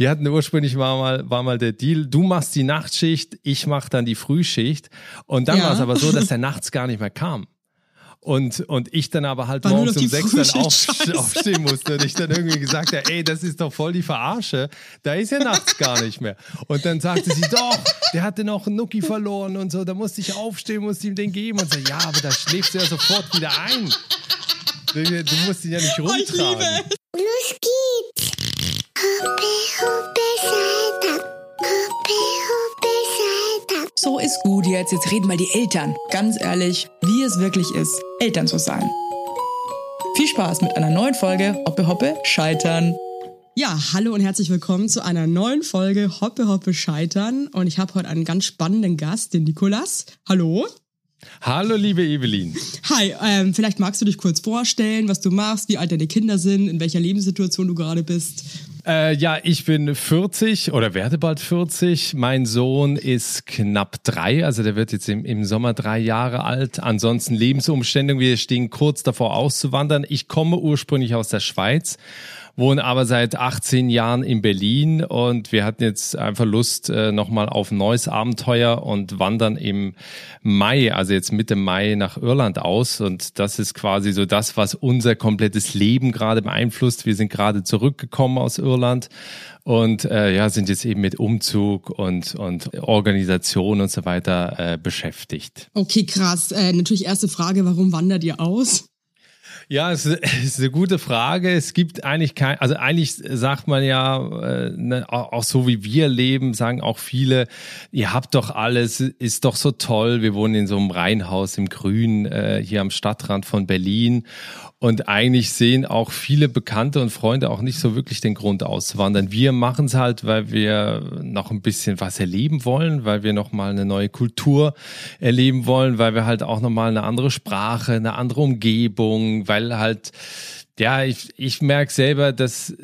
wir hatten ursprünglich war mal, war mal der Deal, du machst die Nachtschicht, ich mach dann die Frühschicht. Und dann ja. war es aber so, dass der nachts gar nicht mehr kam. Und, und ich dann aber halt War morgens um sechs dann auf, aufstehen musste und ich dann irgendwie gesagt habe, ey, das ist doch voll die Verarsche. Da ist ja nachts gar nicht mehr. Und dann sagte sie, doch, der hatte noch einen Nuki verloren und so, da musste ich aufstehen, musste ihm den geben und so, ja, aber da schläfst du ja sofort wieder ein. Du, du musst ihn ja nicht rumtragen. Oh, ich liebe es. Los geht's. So ist gut jetzt. Jetzt reden mal die Eltern. Ganz ehrlich, wie es wirklich ist, Eltern zu sein. Viel Spaß mit einer neuen Folge Hoppe, hoppe, scheitern. Ja, hallo und herzlich willkommen zu einer neuen Folge Hoppe, hoppe, scheitern. Und ich habe heute einen ganz spannenden Gast, den Nikolas. Hallo. Hallo, liebe Evelyn. Hi, ähm, vielleicht magst du dich kurz vorstellen, was du machst, wie alt deine Kinder sind, in welcher Lebenssituation du gerade bist. Äh, ja, ich bin 40 oder werde bald 40. Mein Sohn ist knapp drei, also der wird jetzt im, im Sommer drei Jahre alt. Ansonsten Lebensumstände, wir stehen kurz davor auszuwandern. Ich komme ursprünglich aus der Schweiz wohne aber seit 18 Jahren in Berlin und wir hatten jetzt einfach Lust äh, nochmal auf ein neues Abenteuer und wandern im Mai, also jetzt Mitte Mai nach Irland aus und das ist quasi so das, was unser komplettes Leben gerade beeinflusst. Wir sind gerade zurückgekommen aus Irland und äh, ja, sind jetzt eben mit Umzug und, und Organisation und so weiter äh, beschäftigt. Okay, krass. Äh, natürlich erste Frage, warum wandert ihr aus? Ja, es ist eine gute Frage. Es gibt eigentlich kein, also eigentlich sagt man ja, äh, ne, auch so wie wir leben, sagen auch viele, ihr habt doch alles, ist doch so toll. Wir wohnen in so einem Reihenhaus im Grün äh, hier am Stadtrand von Berlin und eigentlich sehen auch viele Bekannte und Freunde auch nicht so wirklich den Grund auszuwandern. Wir machen es halt, weil wir noch ein bisschen was erleben wollen, weil wir noch mal eine neue Kultur erleben wollen, weil wir halt auch noch mal eine andere Sprache, eine andere Umgebung, weil halt ja, ich, ich merke selber, dass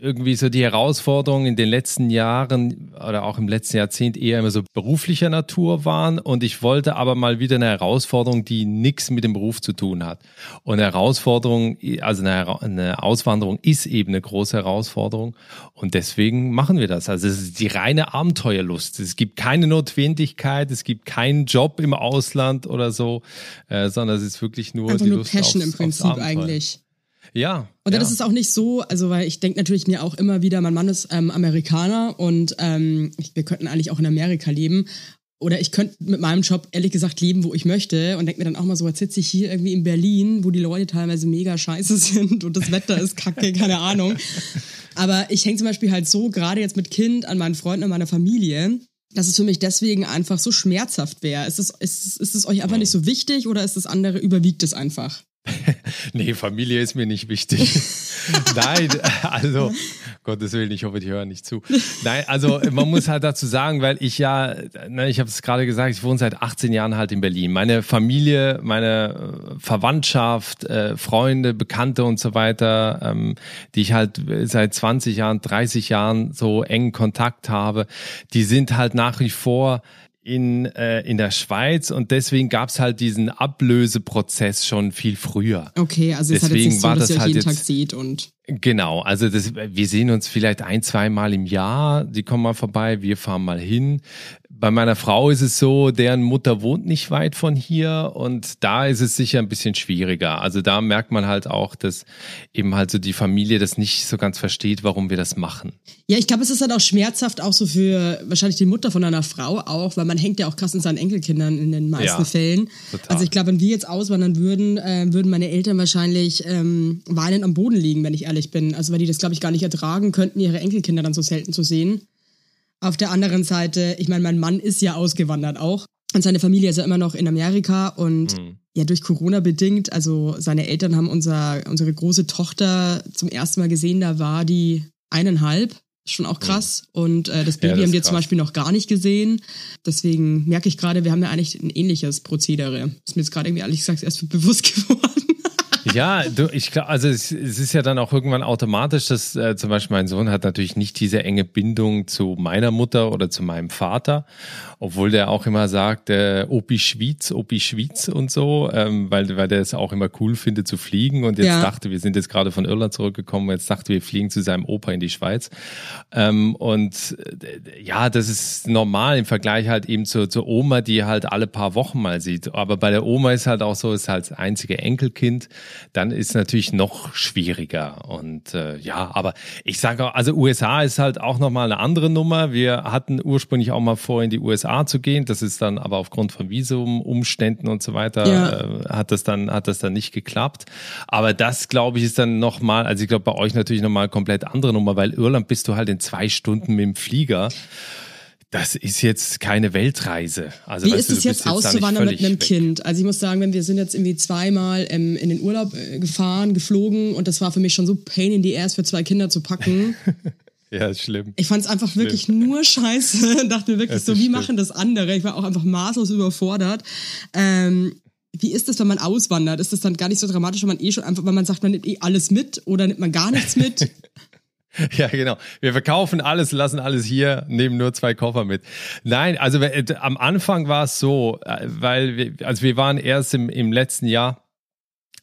irgendwie so die Herausforderungen in den letzten Jahren oder auch im letzten Jahrzehnt eher immer so beruflicher Natur waren. Und ich wollte aber mal wieder eine Herausforderung, die nichts mit dem Beruf zu tun hat. Und eine Herausforderung, also eine, eine Auswanderung ist eben eine große Herausforderung. Und deswegen machen wir das. Also es ist die reine Abenteuerlust. Es gibt keine Notwendigkeit, es gibt keinen Job im Ausland oder so, äh, sondern es ist wirklich nur Einfach die nur Lust Passion aufs, im Prinzip eigentlich. Ja. Und dann ja. ist es auch nicht so, also weil ich denke natürlich mir auch immer wieder, mein Mann ist ähm, Amerikaner und ähm, wir könnten eigentlich auch in Amerika leben. Oder ich könnte mit meinem Job ehrlich gesagt leben, wo ich möchte und denke mir dann auch mal so, jetzt sitze ich hier irgendwie in Berlin, wo die Leute teilweise mega scheiße sind und das Wetter ist kacke, keine Ahnung. Aber ich hänge zum Beispiel halt so, gerade jetzt mit Kind, an meinen Freunden, an meiner Familie, dass es für mich deswegen einfach so schmerzhaft wäre. Ist es, ist, ist es euch einfach nicht so wichtig oder ist das andere, überwiegt es einfach? nee, Familie ist mir nicht wichtig. Nein, also, Gottes Willen, ich hoffe, die hören nicht zu. Nein, also man muss halt dazu sagen, weil ich ja, ne, ich habe es gerade gesagt, ich wohne seit 18 Jahren halt in Berlin. Meine Familie, meine äh, Verwandtschaft, äh, Freunde, Bekannte und so weiter, ähm, die ich halt seit 20 Jahren, 30 Jahren so engen Kontakt habe, die sind halt nach wie vor in, äh, in der Schweiz und deswegen gab es halt diesen Ablöseprozess schon viel früher. Okay, also es deswegen hat jetzt so, war dass das ihr halt jeden Tag seht und Genau, also das, wir sehen uns vielleicht ein, zwei Mal im Jahr, die kommen mal vorbei, wir fahren mal hin. Bei meiner Frau ist es so, deren Mutter wohnt nicht weit von hier und da ist es sicher ein bisschen schwieriger. Also da merkt man halt auch, dass eben halt so die Familie das nicht so ganz versteht, warum wir das machen. Ja, ich glaube, es ist halt auch schmerzhaft auch so für wahrscheinlich die Mutter von einer Frau auch, weil man hängt ja auch krass in seinen Enkelkindern in den meisten ja, Fällen. Total. Also ich glaube, wenn wir jetzt auswandern würden, äh, würden meine Eltern wahrscheinlich ähm, weinend am Boden liegen, wenn ich ehrlich bin. Also weil die das, glaube ich, gar nicht ertragen könnten, ihre Enkelkinder dann so selten zu sehen. Auf der anderen Seite, ich meine, mein Mann ist ja ausgewandert auch. Und seine Familie ist ja immer noch in Amerika und mhm. ja, durch Corona bedingt, also seine Eltern haben unser, unsere große Tochter zum ersten Mal gesehen, da war die eineinhalb. Schon auch krass. Mhm. Und äh, das Baby ja, das haben wir krass. zum Beispiel noch gar nicht gesehen. Deswegen merke ich gerade, wir haben ja eigentlich ein ähnliches Prozedere. Ist mir jetzt gerade irgendwie ehrlich gesagt erst bewusst geworden. Ja, du, ich glaube, also es, es, ist ja dann auch irgendwann automatisch, dass äh, zum Beispiel mein Sohn hat natürlich nicht diese enge Bindung zu meiner Mutter oder zu meinem Vater, obwohl der auch immer sagt, äh, Opi Schwyz, Opi Schwyz und so, ähm, weil, weil der es auch immer cool findet zu fliegen und jetzt ja. dachte, wir sind jetzt gerade von Irland zurückgekommen, jetzt dachte, wir fliegen zu seinem Opa in die Schweiz. Ähm, und äh, ja, das ist normal im Vergleich halt eben zur, zur Oma, die halt alle paar Wochen mal sieht. Aber bei der Oma ist halt auch so, ist halt das einzige Enkelkind dann ist natürlich noch schwieriger. Und äh, ja, aber ich sage auch, also USA ist halt auch nochmal eine andere Nummer. Wir hatten ursprünglich auch mal vor, in die USA zu gehen. Das ist dann aber aufgrund von Visumumständen und so weiter, ja. äh, hat das dann, hat das dann nicht geklappt. Aber das, glaube ich, ist dann nochmal, also ich glaube bei euch natürlich nochmal komplett andere Nummer, weil Irland bist du halt in zwei Stunden mit dem Flieger. Das ist jetzt keine Weltreise. Also, Wie ist es jetzt auszuwandern mit einem weg. Kind? Also ich muss sagen, wenn wir sind jetzt irgendwie zweimal ähm, in den Urlaub äh, gefahren, geflogen und das war für mich schon so pain in the ass für zwei Kinder zu packen. ja, ist schlimm. Ich fand es einfach schlimm. wirklich nur scheiße. Dachte mir wirklich so, wie schlimm. machen das andere? Ich war auch einfach maßlos überfordert. Ähm, wie ist das, wenn man auswandert? Ist das dann gar nicht so dramatisch, wenn man eh schon einfach, wenn man sagt, man nimmt eh alles mit oder nimmt man gar nichts mit? Ja, genau. Wir verkaufen alles, lassen alles hier, nehmen nur zwei Koffer mit. Nein, also äh, am Anfang war es so, äh, weil wir, also wir waren erst im, im letzten Jahr,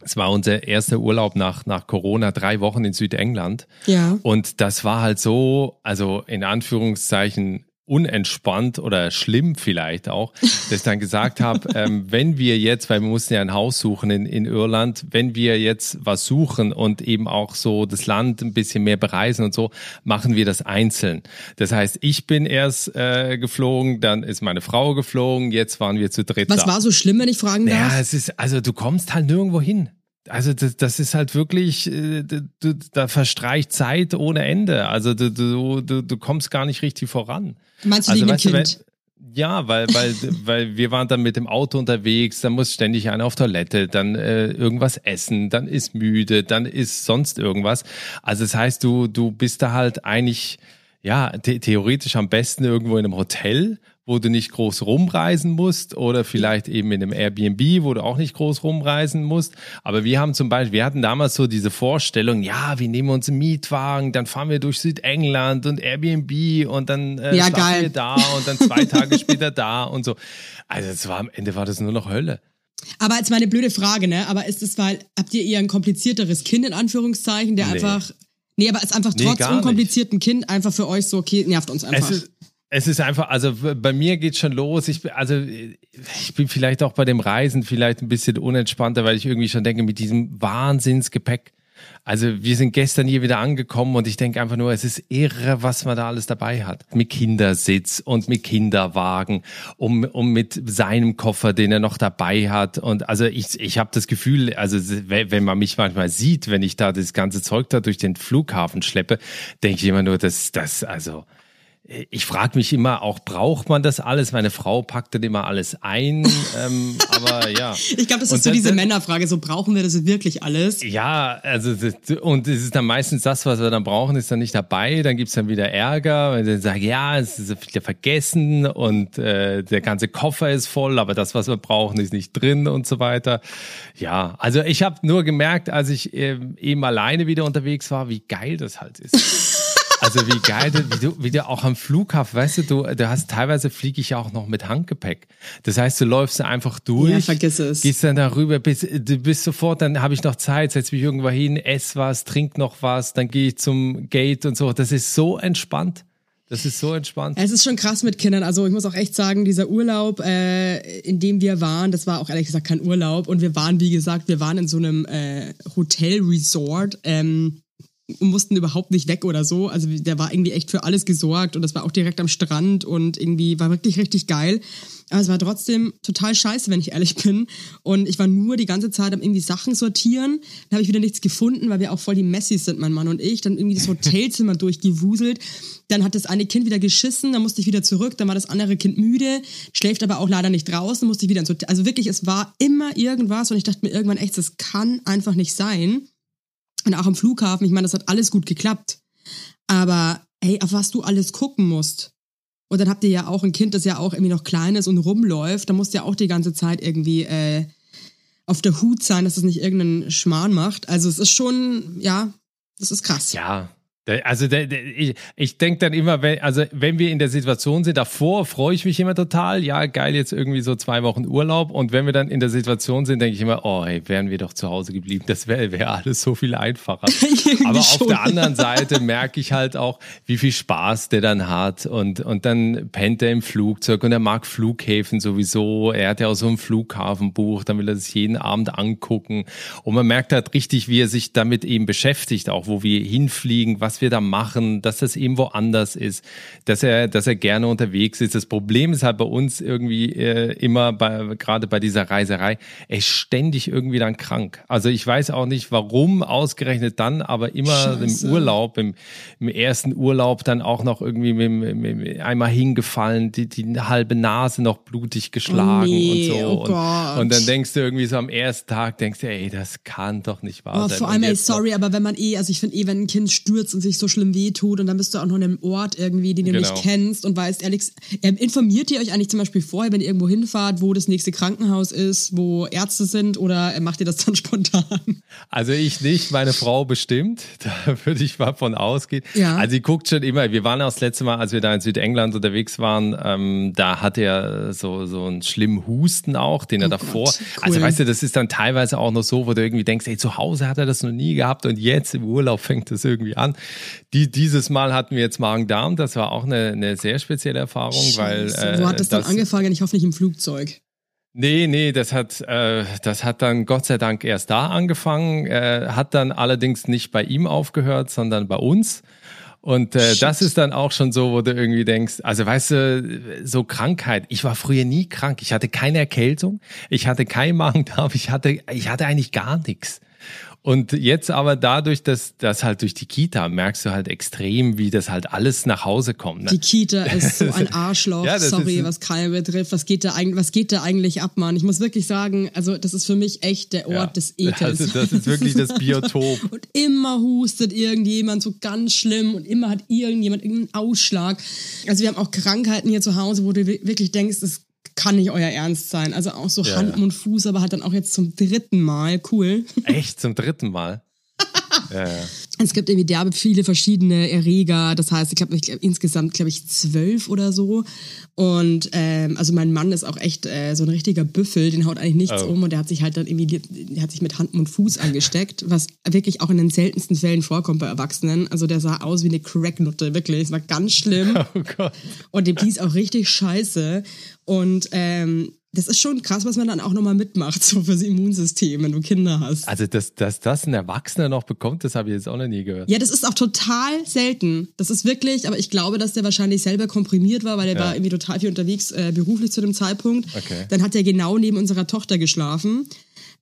es war unser erster Urlaub nach, nach Corona, drei Wochen in Südengland. Ja. Und das war halt so, also in Anführungszeichen unentspannt oder schlimm vielleicht auch, dass ich dann gesagt habe, ähm, wenn wir jetzt, weil wir mussten ja ein Haus suchen in, in Irland, wenn wir jetzt was suchen und eben auch so das Land ein bisschen mehr bereisen und so, machen wir das einzeln. Das heißt, ich bin erst äh, geflogen, dann ist meine Frau geflogen, jetzt waren wir zu dritt. Was war so schlimm, wenn ich fragen darf? Ja, es ist, also du kommst halt nirgendwo hin. Also das, das ist halt wirklich, äh, du, da verstreicht Zeit ohne Ende. Also du, du, du, du kommst gar nicht richtig voran. Meinst du also, weißt, Kind? ja, weil, weil, weil wir waren dann mit dem Auto unterwegs, dann muss ständig einer auf Toilette, dann äh, irgendwas essen, dann ist müde, dann ist sonst irgendwas. Also das heißt, du, du bist da halt eigentlich, ja, the theoretisch am besten irgendwo in einem Hotel wo du nicht groß rumreisen musst oder vielleicht eben in einem Airbnb, wo du auch nicht groß rumreisen musst. Aber wir haben zum Beispiel, wir hatten damals so diese Vorstellung, ja, wir nehmen uns einen Mietwagen, dann fahren wir durch Südengland und Airbnb und dann äh, ja, geil. wir da und dann zwei Tage später da und so. Also es war am Ende war das nur noch Hölle. Aber jetzt meine blöde Frage, ne? Aber ist es, weil, habt ihr eher ein komplizierteres Kind in Anführungszeichen, der nee. einfach Nee, aber es ist einfach trotz nee, unkomplizierten Kind einfach für euch so, okay, nervt uns einfach. Es ist, es ist einfach, also bei mir geht schon los. Ich, also ich bin vielleicht auch bei dem Reisen vielleicht ein bisschen unentspannter, weil ich irgendwie schon denke, mit diesem Wahnsinnsgepäck. Also wir sind gestern hier wieder angekommen und ich denke einfach nur, es ist irre, was man da alles dabei hat. Mit Kindersitz und mit Kinderwagen, um, um mit seinem Koffer, den er noch dabei hat. Und also ich, ich habe das Gefühl, also wenn man mich manchmal sieht, wenn ich da das ganze Zeug da durch den Flughafen schleppe, denke ich immer nur, dass das, also ich frage mich immer auch, braucht man das alles? Meine Frau packt dann immer alles ein, ähm, aber ja. Ich glaube, das ist und so diese Männerfrage, so brauchen wir das wirklich alles? Ja, also und es ist dann meistens das, was wir dann brauchen, ist dann nicht dabei, dann gibt's dann wieder Ärger, weil sie sagen, ja, es ist wieder vergessen und äh, der ganze Koffer ist voll, aber das, was wir brauchen, ist nicht drin und so weiter. Ja, also ich habe nur gemerkt, als ich äh, eben alleine wieder unterwegs war, wie geil das halt ist. Also wie geil, wie du, wie du auch am Flughafen, weißt du, du, du hast teilweise fliege ich ja auch noch mit Handgepäck. Das heißt, du läufst einfach durch, ja, vergiss es. gehst dann darüber, bist, du bist sofort, dann habe ich noch Zeit, setz mich irgendwo hin, ess was, trink noch was, dann gehe ich zum Gate und so. Das ist so entspannt. Das ist so entspannt. Es ist schon krass mit Kindern. Also ich muss auch echt sagen, dieser Urlaub, äh, in dem wir waren, das war auch ehrlich gesagt kein Urlaub. Und wir waren, wie gesagt, wir waren in so einem äh, Hotel-Resort. Ähm, mussten überhaupt nicht weg oder so. Also der war irgendwie echt für alles gesorgt und das war auch direkt am Strand und irgendwie war wirklich richtig geil. Aber es war trotzdem total scheiße, wenn ich ehrlich bin. Und ich war nur die ganze Zeit am irgendwie Sachen sortieren. Dann habe ich wieder nichts gefunden, weil wir auch voll die Messis sind, mein Mann und ich. Dann irgendwie das Hotelzimmer durchgewuselt. Dann hat das eine Kind wieder geschissen, dann musste ich wieder zurück. Dann war das andere Kind müde, schläft aber auch leider nicht draußen, musste ich wieder ins Hotel. Also wirklich, es war immer irgendwas und ich dachte mir irgendwann echt, das kann einfach nicht sein. Und auch am Flughafen, ich meine, das hat alles gut geklappt. Aber hey, auf was du alles gucken musst. Und dann habt ihr ja auch ein Kind, das ja auch irgendwie noch klein ist und rumläuft. Da musst du ja auch die ganze Zeit irgendwie äh, auf der Hut sein, dass es nicht irgendeinen Schmarrn macht. Also es ist schon, ja, das ist krass. Ja, also ich, ich denke dann immer, wenn, also wenn wir in der Situation sind, davor freue ich mich immer total, ja geil, jetzt irgendwie so zwei Wochen Urlaub. Und wenn wir dann in der Situation sind, denke ich immer, oh hey, wären wir doch zu Hause geblieben, das wäre wär alles so viel einfacher. Aber auf der anderen Seite merke ich halt auch, wie viel Spaß der dann hat. Und, und dann pennt er im Flugzeug und er mag Flughäfen sowieso, er hat ja auch so ein Flughafenbuch, dann will er sich jeden Abend angucken. Und man merkt halt richtig, wie er sich damit eben beschäftigt, auch wo wir hinfliegen, was wir da machen, dass das eben woanders ist, dass er, dass er gerne unterwegs ist. Das Problem ist halt bei uns irgendwie äh, immer bei, gerade bei dieser Reiserei, er ist ständig irgendwie dann krank. Also ich weiß auch nicht, warum ausgerechnet dann, aber immer Scheiße. im Urlaub, im, im ersten Urlaub dann auch noch irgendwie mit, mit, mit einmal hingefallen, die, die halbe Nase noch blutig geschlagen nee, und so. Oh und, und, dann denkst du irgendwie so am ersten Tag, denkst du, ey, das kann doch nicht wahr oh, sein. Vor allem, ey, sorry, aber wenn man eh, also ich finde eh, wenn ein Kind stürzt und sich so schlimm wehtut und dann bist du auch noch in einem Ort irgendwie, den du genau. nicht kennst und weißt, Alex, informiert ihr euch eigentlich zum Beispiel vorher, wenn ihr irgendwo hinfahrt, wo das nächste Krankenhaus ist, wo Ärzte sind oder macht ihr das dann spontan? Also ich nicht, meine Frau bestimmt, da würde ich mal von ausgehen. Ja. Also sie guckt schon immer, wir waren auch das letzte Mal, als wir da in Südengland unterwegs waren, ähm, da hat er so, so einen schlimmen Husten auch, den er oh davor, Gott, cool. also weißt du, das ist dann teilweise auch noch so, wo du irgendwie denkst, ey, zu Hause hat er das noch nie gehabt und jetzt im Urlaub fängt das irgendwie an. Die, dieses Mal hatten wir jetzt Magen-Darm. Das war auch eine, eine sehr spezielle Erfahrung, Scheiße. weil. Äh, Wo hat das, das dann angefangen? Ich hoffe nicht im Flugzeug. Nee, nee, das hat, äh, das hat dann Gott sei Dank erst da angefangen, äh, hat dann allerdings nicht bei ihm aufgehört, sondern bei uns. Und äh, das ist dann auch schon so, wo du irgendwie denkst, also weißt du, so Krankheit. Ich war früher nie krank. Ich hatte keine Erkältung, ich hatte kein Magen-Darm, ich hatte, ich hatte eigentlich gar nichts. Und jetzt aber dadurch, dass das halt durch die Kita merkst du halt extrem, wie das halt alles nach Hause kommt. Ne? Die Kita ist so ein Arschloch. ja, Sorry, was Kyle betrifft. Was geht da eigentlich, was geht da eigentlich ab, Mann? Ich muss wirklich sagen, also das ist für mich echt der Ort ja, des Ekels. Also das ist wirklich das Biotop. und immer hustet irgendjemand so ganz schlimm und immer hat irgendjemand irgendeinen Ausschlag. Also wir haben auch Krankheiten hier zu Hause, wo du wirklich denkst, es kann nicht euer Ernst sein. Also auch so ja, Hand, und Fuß, aber halt dann auch jetzt zum dritten Mal. Cool. Echt? Zum dritten Mal? ja, ja. Es gibt irgendwie derbe viele verschiedene Erreger. Das heißt, ich glaube, glaub, insgesamt, glaube ich, zwölf oder so. Und ähm, also mein Mann ist auch echt äh, so ein richtiger Büffel, den haut eigentlich nichts oh. um und der hat sich halt dann irgendwie, der hat sich mit Hand und Fuß angesteckt, was wirklich auch in den seltensten Fällen vorkommt bei Erwachsenen. Also der sah aus wie eine Cracknutte, wirklich. Es war ganz schlimm. Oh Gott. Und dem hieß auch richtig scheiße. Und ähm, das ist schon krass, was man dann auch nochmal mitmacht, so fürs Immunsystem, wenn du Kinder hast. Also, dass, dass das ein Erwachsener noch bekommt, das habe ich jetzt auch noch nie gehört. Ja, das ist auch total selten. Das ist wirklich, aber ich glaube, dass der wahrscheinlich selber komprimiert war, weil er ja. war irgendwie total viel unterwegs, äh, beruflich zu dem Zeitpunkt. Okay. Dann hat er genau neben unserer Tochter geschlafen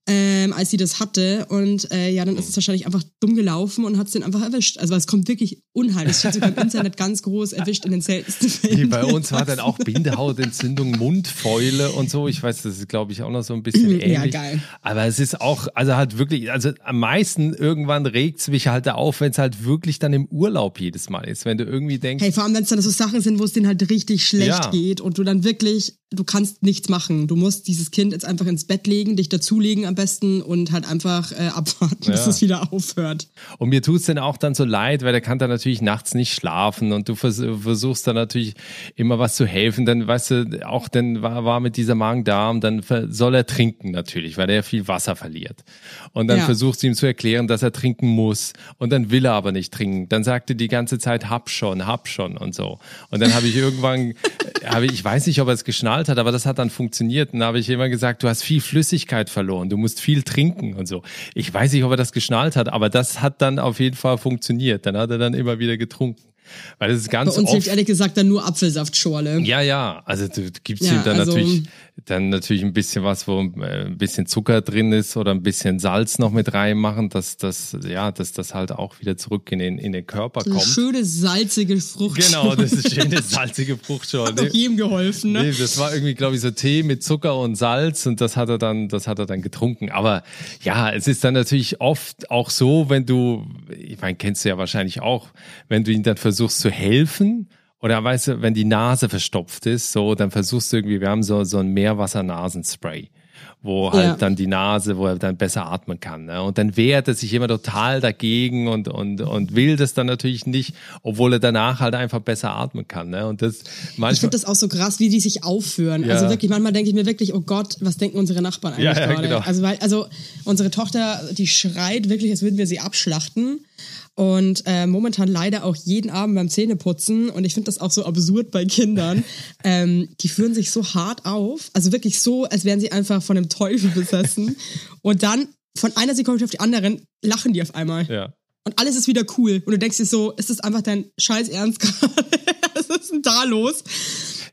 ähm, als sie das hatte. Und äh, ja, dann ist es wahrscheinlich einfach dumm gelaufen und hat es den einfach erwischt. Also es kommt wirklich unheimlich. Es steht sogar im Internet ganz groß erwischt in den seltensten Fällen. Nee, bei uns war dann auch Bindehautentzündung, Mundfäule und so. Ich weiß, das ist, glaube ich, auch noch so ein bisschen ähnlich. Ja, geil. Aber es ist auch, also halt wirklich, also am meisten irgendwann regt es mich halt auf, wenn es halt wirklich dann im Urlaub jedes Mal ist. Wenn du irgendwie denkst. Hey, vor allem, wenn es dann so Sachen sind, wo es denen halt richtig schlecht ja. geht und du dann wirklich, du kannst nichts machen. Du musst dieses Kind jetzt einfach ins Bett legen, dich dazulegen am besten und halt einfach äh, abwarten, ja. bis es wieder aufhört. Und mir tut es dann auch dann so leid, weil der kann dann natürlich nachts nicht schlafen und du vers versuchst dann natürlich immer was zu helfen. Dann, weißt du, auch dann war, war mit dieser Magen-Darm, dann soll er trinken natürlich, weil er viel Wasser verliert. Und dann ja. versuchst du ihm zu erklären, dass er trinken muss. Und dann will er aber nicht trinken. Dann sagt er die ganze Zeit, hab schon, hab schon und so. Und dann habe ich irgendwann, habe ich, ich weiß nicht, ob er es geschnallt hat, aber das hat dann funktioniert. Und dann habe ich immer gesagt, du hast viel Flüssigkeit verloren, du musst viel trinken und so. Ich weiß nicht, ob er das geschnallt hat, aber das hat dann auf jeden Fall funktioniert. Dann hat er dann immer wieder getrunken. Weil es ist ganz Bei uns hilft ehrlich gesagt dann nur Apfelsaftschorle. Ja, ja. Also du gibst ja, ihm dann also, natürlich dann natürlich ein bisschen was, wo äh, ein bisschen Zucker drin ist oder ein bisschen Salz noch mit reinmachen, dass das, ja, dass das halt auch wieder zurück in den, in den Körper kommt. Eine schöne salzige Fruchtschorle. Genau, das ist schöne salzige Fruchtschorle. Hat doch jedem geholfen, ne? Nee, das war irgendwie, glaube ich, so Tee mit Zucker und Salz und das hat er dann, das hat er dann getrunken. Aber ja, es ist dann natürlich oft auch so, wenn du, ich meine, kennst du ja wahrscheinlich auch, wenn du ihn dann versuchst zu helfen oder weißt du, wenn die Nase verstopft ist, so, dann versuchst du irgendwie, wir haben so, so ein Meerwasser-Nasenspray. wo halt ja. dann die Nase, wo er dann besser atmen kann. Ne? Und dann wehrt er sich immer total dagegen und, und, und will das dann natürlich nicht, obwohl er danach halt einfach besser atmen kann. Ne? Und das manchmal, ich finde das auch so krass, wie die sich aufführen. Ja. Also wirklich, manchmal denke ich mir wirklich, oh Gott, was denken unsere Nachbarn eigentlich ja, ja, gerade? Genau. Also, weil, also unsere Tochter, die schreit wirklich, als würden wir sie abschlachten und äh, momentan leider auch jeden Abend beim Zähneputzen. Und ich finde das auch so absurd bei Kindern. ähm, die führen sich so hart auf, also wirklich so, als wären sie einfach von einem Teufel besessen. Und dann von einer Sekunde auf die anderen lachen die auf einmal. Ja. Und alles ist wieder cool. Und du denkst dir so, ist das einfach dein Scheiß Ernst gerade? Was ist denn da los?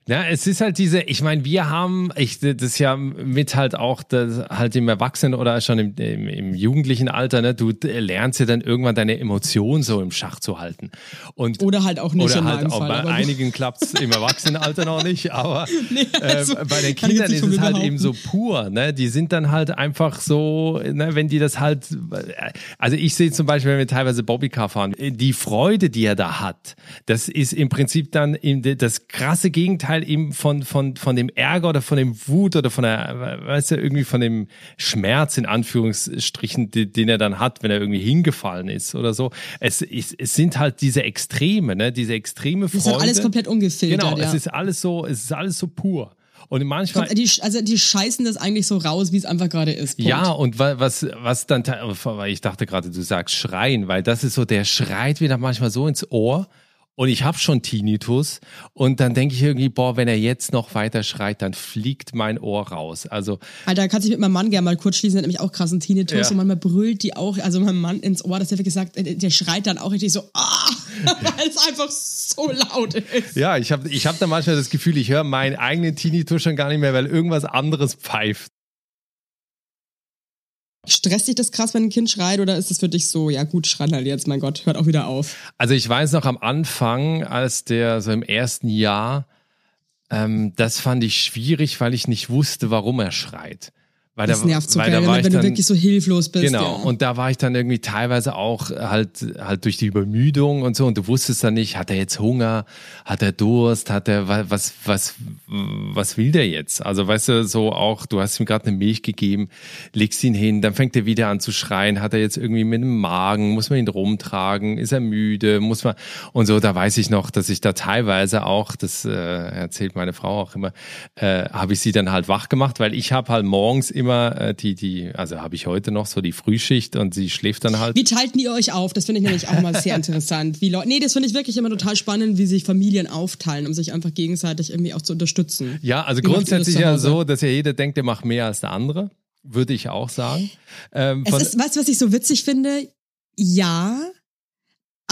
Ja, es ist halt diese, ich meine, wir haben, ich, das ist ja mit halt auch das, halt im Erwachsenen oder schon im, im, im, jugendlichen Alter, ne, du lernst ja dann irgendwann deine Emotionen so im Schach zu halten. Und, oder halt auch nicht oder in halt auch, Fall, Bei einigen klappt es im Erwachsenenalter noch nicht, aber nee, also, äh, bei den Kindern ist es halt eben so pur, ne? Die sind dann halt einfach so, ne, wenn die das halt, also ich sehe zum Beispiel, wenn wir teilweise Bobbycar fahren, die Freude, die er da hat, das ist im Prinzip dann das krasse Gegenteil Gegenteil eben von, von, von dem Ärger oder von dem Wut oder von der, weißt du, irgendwie von dem Schmerz in Anführungsstrichen, den, den er dann hat, wenn er irgendwie hingefallen ist oder so. Es, es, es sind halt diese Extreme, ne, diese extreme Freude. Das ist alles komplett ungefiltert. Genau, ja. es ist alles so, es ist alles so pur. Und manchmal. Die, also die scheißen das eigentlich so raus, wie es einfach gerade ist. Punkt. Ja, und was, was dann, weil ich dachte gerade, du sagst schreien, weil das ist so, der schreit wieder manchmal so ins Ohr und ich habe schon Tinnitus und dann denke ich irgendwie, boah, wenn er jetzt noch weiter schreit, dann fliegt mein Ohr raus. Also Alter, kannst du mit meinem Mann gerne mal kurz schließen, der hat nämlich auch krassen Tinnitus ja. und manchmal brüllt die auch, also mein Mann ins Ohr, dass der wirklich sagt, der schreit dann auch richtig so, ah, weil es einfach so laut ist. Ja, ich habe ich hab dann manchmal das Gefühl, ich höre meinen eigenen Tinnitus schon gar nicht mehr, weil irgendwas anderes pfeift. Stresst dich das krass, wenn ein Kind schreit oder ist es für dich so, ja gut, schreit halt jetzt, mein Gott, hört auch wieder auf? Also ich weiß noch am Anfang, als der so im ersten Jahr, ähm, das fand ich schwierig, weil ich nicht wusste, warum er schreit. Weil das da, nervt so weil geil, da war wenn, wenn du wirklich so hilflos bist. Genau. Ja. Und da war ich dann irgendwie teilweise auch halt, halt durch die Übermüdung und so. Und du wusstest dann nicht, hat er jetzt Hunger? Hat er Durst? Hat er, was, was, was will der jetzt? Also weißt du, so auch, du hast ihm gerade eine Milch gegeben, legst ihn hin, dann fängt er wieder an zu schreien. Hat er jetzt irgendwie mit dem Magen? Muss man ihn rumtragen? Ist er müde? Muss man, und so, da weiß ich noch, dass ich da teilweise auch, das äh, erzählt meine Frau auch immer, äh, habe ich sie dann halt wach gemacht, weil ich habe halt morgens immer immer äh, die, die, also habe ich heute noch so die Frühschicht und sie schläft dann halt. Wie teilten ihr euch auf? Das finde ich nämlich auch mal sehr interessant. Wie Leute, nee, das finde ich wirklich immer total spannend, wie sich Familien aufteilen, um sich einfach gegenseitig irgendwie auch zu unterstützen. Ja, also wie grundsätzlich ja so, dass ja jeder denkt, der macht mehr als der andere. Würde ich auch sagen. Ähm, es ist, weißt du, was ich so witzig finde? Ja,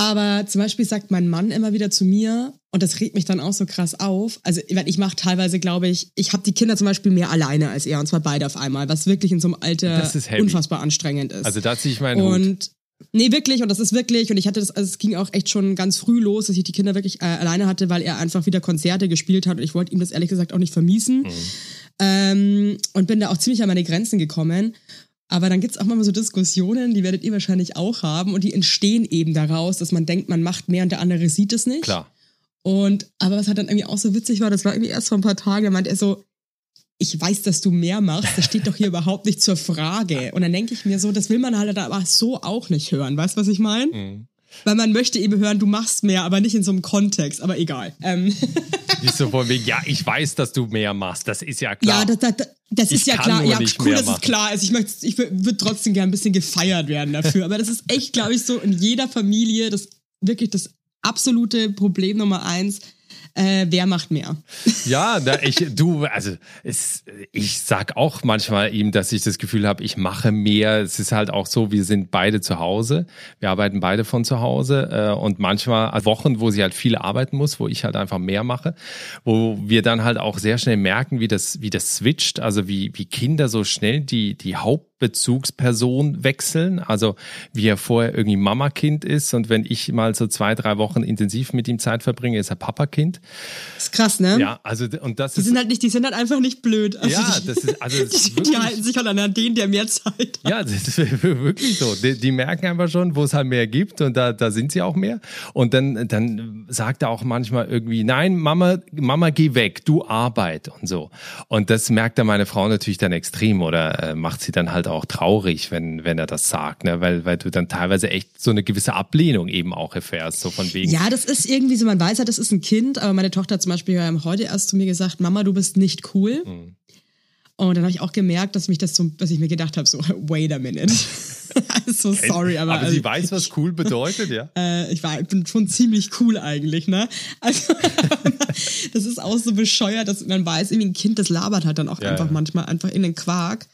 aber zum Beispiel sagt mein Mann immer wieder zu mir, und das regt mich dann auch so krass auf. Also, ich mache teilweise, glaube ich, ich habe die Kinder zum Beispiel mehr alleine als er, und zwar beide auf einmal, was wirklich in so einem Alter unfassbar anstrengend ist. Also da ziehe ich meinen und Hut. Nee, wirklich, und das ist wirklich, und ich hatte das, also es ging auch echt schon ganz früh los, dass ich die Kinder wirklich äh, alleine hatte, weil er einfach wieder Konzerte gespielt hat und ich wollte ihm das ehrlich gesagt auch nicht vermiesen. Mhm. Ähm, und bin da auch ziemlich an meine Grenzen gekommen. Aber dann gibt es auch mal so Diskussionen, die werdet ihr wahrscheinlich auch haben und die entstehen eben daraus, dass man denkt, man macht mehr und der andere sieht es nicht. Klar. Und aber was halt dann irgendwie auch so witzig war, das war irgendwie erst vor ein paar Tagen, da meint er so, ich weiß, dass du mehr machst, das steht doch hier überhaupt nicht zur Frage. Und dann denke ich mir so, das will man halt aber so auch nicht hören. Weißt du, was ich meine? Mhm. Weil man möchte eben hören, du machst mehr, aber nicht in so einem Kontext, aber egal. Ähm. Nicht so von wegen, ja, ich weiß, dass du mehr machst, das ist ja klar. Ja, das, das, das ist ja klar. Ja, cool, dass es klar ist. Ich, möchte, ich würde trotzdem gerne ein bisschen gefeiert werden dafür. Aber das ist echt, glaube ich, so in jeder Familie das wirklich das absolute Problem Nummer eins äh, wer macht mehr? Ja, da ich, du, also es, ich sag auch manchmal ihm, dass ich das Gefühl habe, ich mache mehr. Es ist halt auch so, wir sind beide zu Hause, wir arbeiten beide von zu Hause äh, und manchmal Wochen, wo sie halt viel arbeiten muss, wo ich halt einfach mehr mache, wo wir dann halt auch sehr schnell merken, wie das, wie das switcht, also wie, wie Kinder so schnell die, die Haupt Bezugsperson wechseln. Also wie er vorher irgendwie Mama-Kind ist und wenn ich mal so zwei, drei Wochen intensiv mit ihm Zeit verbringe, ist er Papa-Kind. Das ist krass, ne? Ja, also und das die ist. Sind halt nicht, die sind halt einfach nicht blöd. Also ja, das ist, also das die, die halten sich halt an den, der mehr Zeit hat. Ja, das ist wirklich so. Die, die merken einfach schon, wo es halt mehr gibt und da, da sind sie auch mehr. Und dann, dann sagt er auch manchmal irgendwie, nein, Mama, Mama, geh weg, du arbeit und so. Und das merkt dann meine Frau natürlich dann extrem oder äh, macht sie dann halt auch traurig, wenn, wenn er das sagt, ne? weil, weil du dann teilweise echt so eine gewisse Ablehnung eben auch erfährst, so von wegen. Ja, das ist irgendwie so, man weiß ja, das ist ein Kind, aber meine Tochter hat zum Beispiel heute erst zu mir gesagt, Mama, du bist nicht cool. Mhm. Und dann habe ich auch gemerkt, dass mich das so, dass ich mir gedacht habe, so, wait a minute. so sorry, aber. Aber also, sie weiß, was cool bedeutet, ja? Äh, ich, war, bin schon ziemlich cool eigentlich, ne? Also, das ist auch so bescheuert, dass man weiß, irgendwie ein Kind, das labert halt dann auch ja, einfach ja. manchmal einfach in den Quark.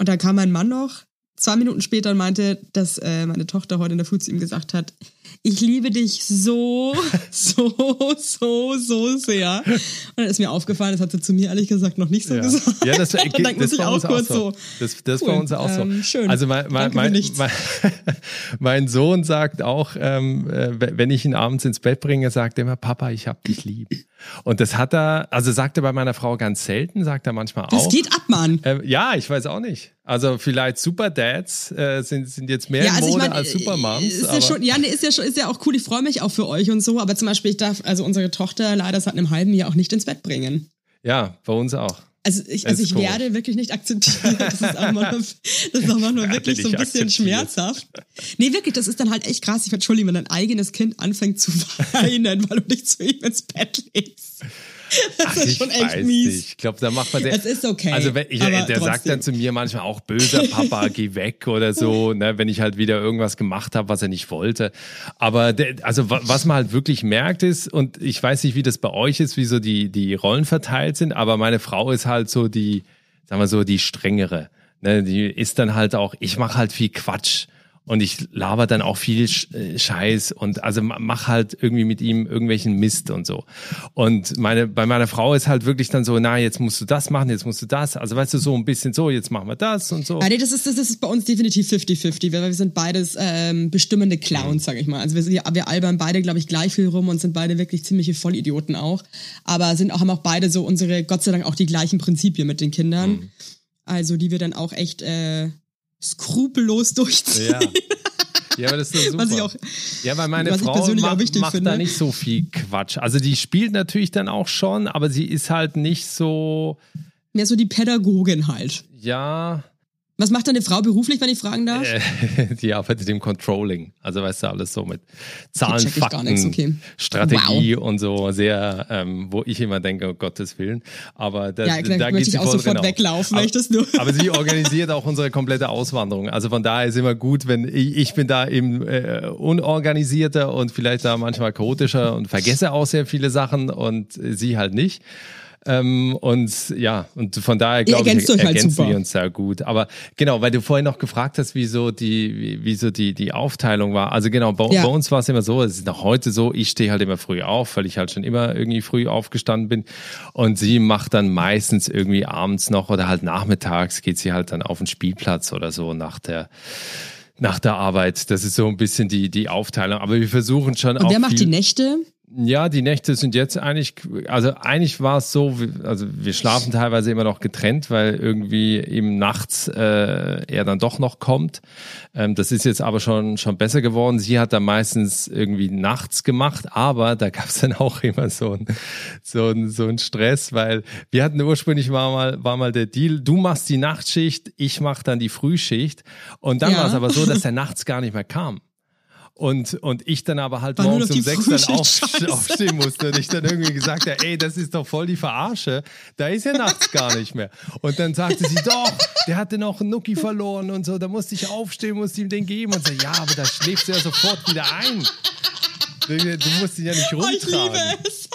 Und da kam mein Mann noch. Zwei Minuten später und meinte, dass äh, meine Tochter heute in der zu ihm gesagt hat, ich liebe dich so, so, so, so sehr. Und dann ist mir aufgefallen, das hat sie zu mir ehrlich gesagt noch nicht so ja. gesagt. Ja, das, und dann das, das war uns auch so. so. Das, das cool. war uns auch so. Ähm, schön. Also mein, mein, mein, mein, mein, Sohn sagt auch, ähm, äh, wenn ich ihn abends ins Bett bringe, sagt er immer, Papa, ich hab dich lieb. Und das hat er, also sagt er bei meiner Frau ganz selten, sagt er manchmal auch. Das geht ab, Mann. Äh, ja, ich weiß auch nicht. Also vielleicht Superdads äh, sind, sind jetzt mehr ja, also in Mode ich mein, als Supermoms. Ist ja, schon, ja, nee, ist ja schon, ist ja auch cool. Ich freue mich auch für euch und so. Aber zum Beispiel, ich darf also unsere Tochter leider seit einem halben Jahr auch nicht ins Bett bringen. Ja, bei uns auch. Also ich, also ich werde wirklich nicht akzeptieren. Das ist auch manchmal, das ist auch manchmal wirklich so ein bisschen schmerzhaft. Nee, wirklich, das ist dann halt echt krass. Ich entschuldige, wenn dein eigenes Kind anfängt zu weinen, weil du dich zu ihm ins Bett legst. Das Ach, ist schon echt mies. Nicht. Ich glaube, da macht man den. Es ist okay. Also wenn, ich, der trotzdem. sagt dann zu mir manchmal auch böser Papa, geh weg oder so, ne, wenn ich halt wieder irgendwas gemacht habe, was er nicht wollte. Aber der, also was man halt wirklich merkt ist, und ich weiß nicht, wie das bei euch ist, wie so die, die Rollen verteilt sind, aber meine Frau ist halt so die, sagen wir so, die strengere. Ne, die ist dann halt auch, ich mache halt viel Quatsch und ich laber dann auch viel äh, Scheiß und also mach halt irgendwie mit ihm irgendwelchen Mist und so. Und meine, bei meiner Frau ist halt wirklich dann so, na, jetzt musst du das machen, jetzt musst du das. Also weißt du, so ein bisschen so, jetzt machen wir das und so. Ja, nee, das ist, das ist bei uns definitiv 50-50, weil wir sind beides ähm, bestimmende Clowns, sag ich mal. Also wir, sind, wir albern beide, glaube ich, gleich viel rum und sind beide wirklich ziemliche Vollidioten auch. Aber sind auch, haben auch beide so unsere, Gott sei Dank, auch die gleichen Prinzipien mit den Kindern. Mhm. Also die wir dann auch echt äh, skrupellos durchziehen. Ja. Ja, aber das ist super. Was ich auch, ja, weil meine Frau macht, macht da nicht so viel Quatsch. Also die spielt natürlich dann auch schon, aber sie ist halt nicht so. Mehr so die Pädagogin halt. Ja, was macht deine Frau beruflich, wenn ich fragen darf? Äh, die arbeitet im Controlling. Also weißt du, alles so mit Zahlen, Fakten, okay. Strategie wow. und so sehr, ähm, wo ich immer denke, um Gottes Willen. Aber da, ja, klar, da geht sie auch sofort genau. weglaufen, aber, ich nur. aber sie organisiert auch unsere komplette Auswanderung. Also von daher ist immer gut, wenn ich, ich bin da eben äh, unorganisierter und vielleicht da manchmal chaotischer und vergesse auch sehr viele Sachen und sie halt nicht. Ähm, und ja, und von daher glaube ich, halt ergänzen halt wir uns sehr gut. Aber genau, weil du vorhin noch gefragt hast, wie so die, wie, wie so die, die Aufteilung war. Also genau, bei, ja. bei uns war es immer so, es ist noch heute so, ich stehe halt immer früh auf, weil ich halt schon immer irgendwie früh aufgestanden bin. Und sie macht dann meistens irgendwie abends noch oder halt nachmittags geht sie halt dann auf den Spielplatz oder so nach der nach der Arbeit. Das ist so ein bisschen die, die Aufteilung. Aber wir versuchen schon Und auch. Wer macht die Nächte? Ja, die Nächte sind jetzt eigentlich, also eigentlich war es so, also wir schlafen teilweise immer noch getrennt, weil irgendwie eben nachts äh, er dann doch noch kommt. Ähm, das ist jetzt aber schon schon besser geworden. Sie hat dann meistens irgendwie nachts gemacht, aber da gab es dann auch immer so ein so ein so ein Stress, weil wir hatten ursprünglich war mal war mal der Deal, du machst die Nachtschicht, ich mach dann die Frühschicht und dann ja. war es aber so, dass er nachts gar nicht mehr kam. Und, und ich dann aber halt War morgens um sechs dann auf, aufstehen musste und ich dann irgendwie gesagt habe, ey, das ist doch voll die Verarsche. Da ist ja nachts gar nicht mehr. Und dann sagte sie, doch, der hatte noch einen Nuki verloren und so, da musste ich aufstehen, musste ihm den geben. Und so, ja, aber da schläfst du ja sofort wieder ein. Du musst ihn ja nicht rumtragen.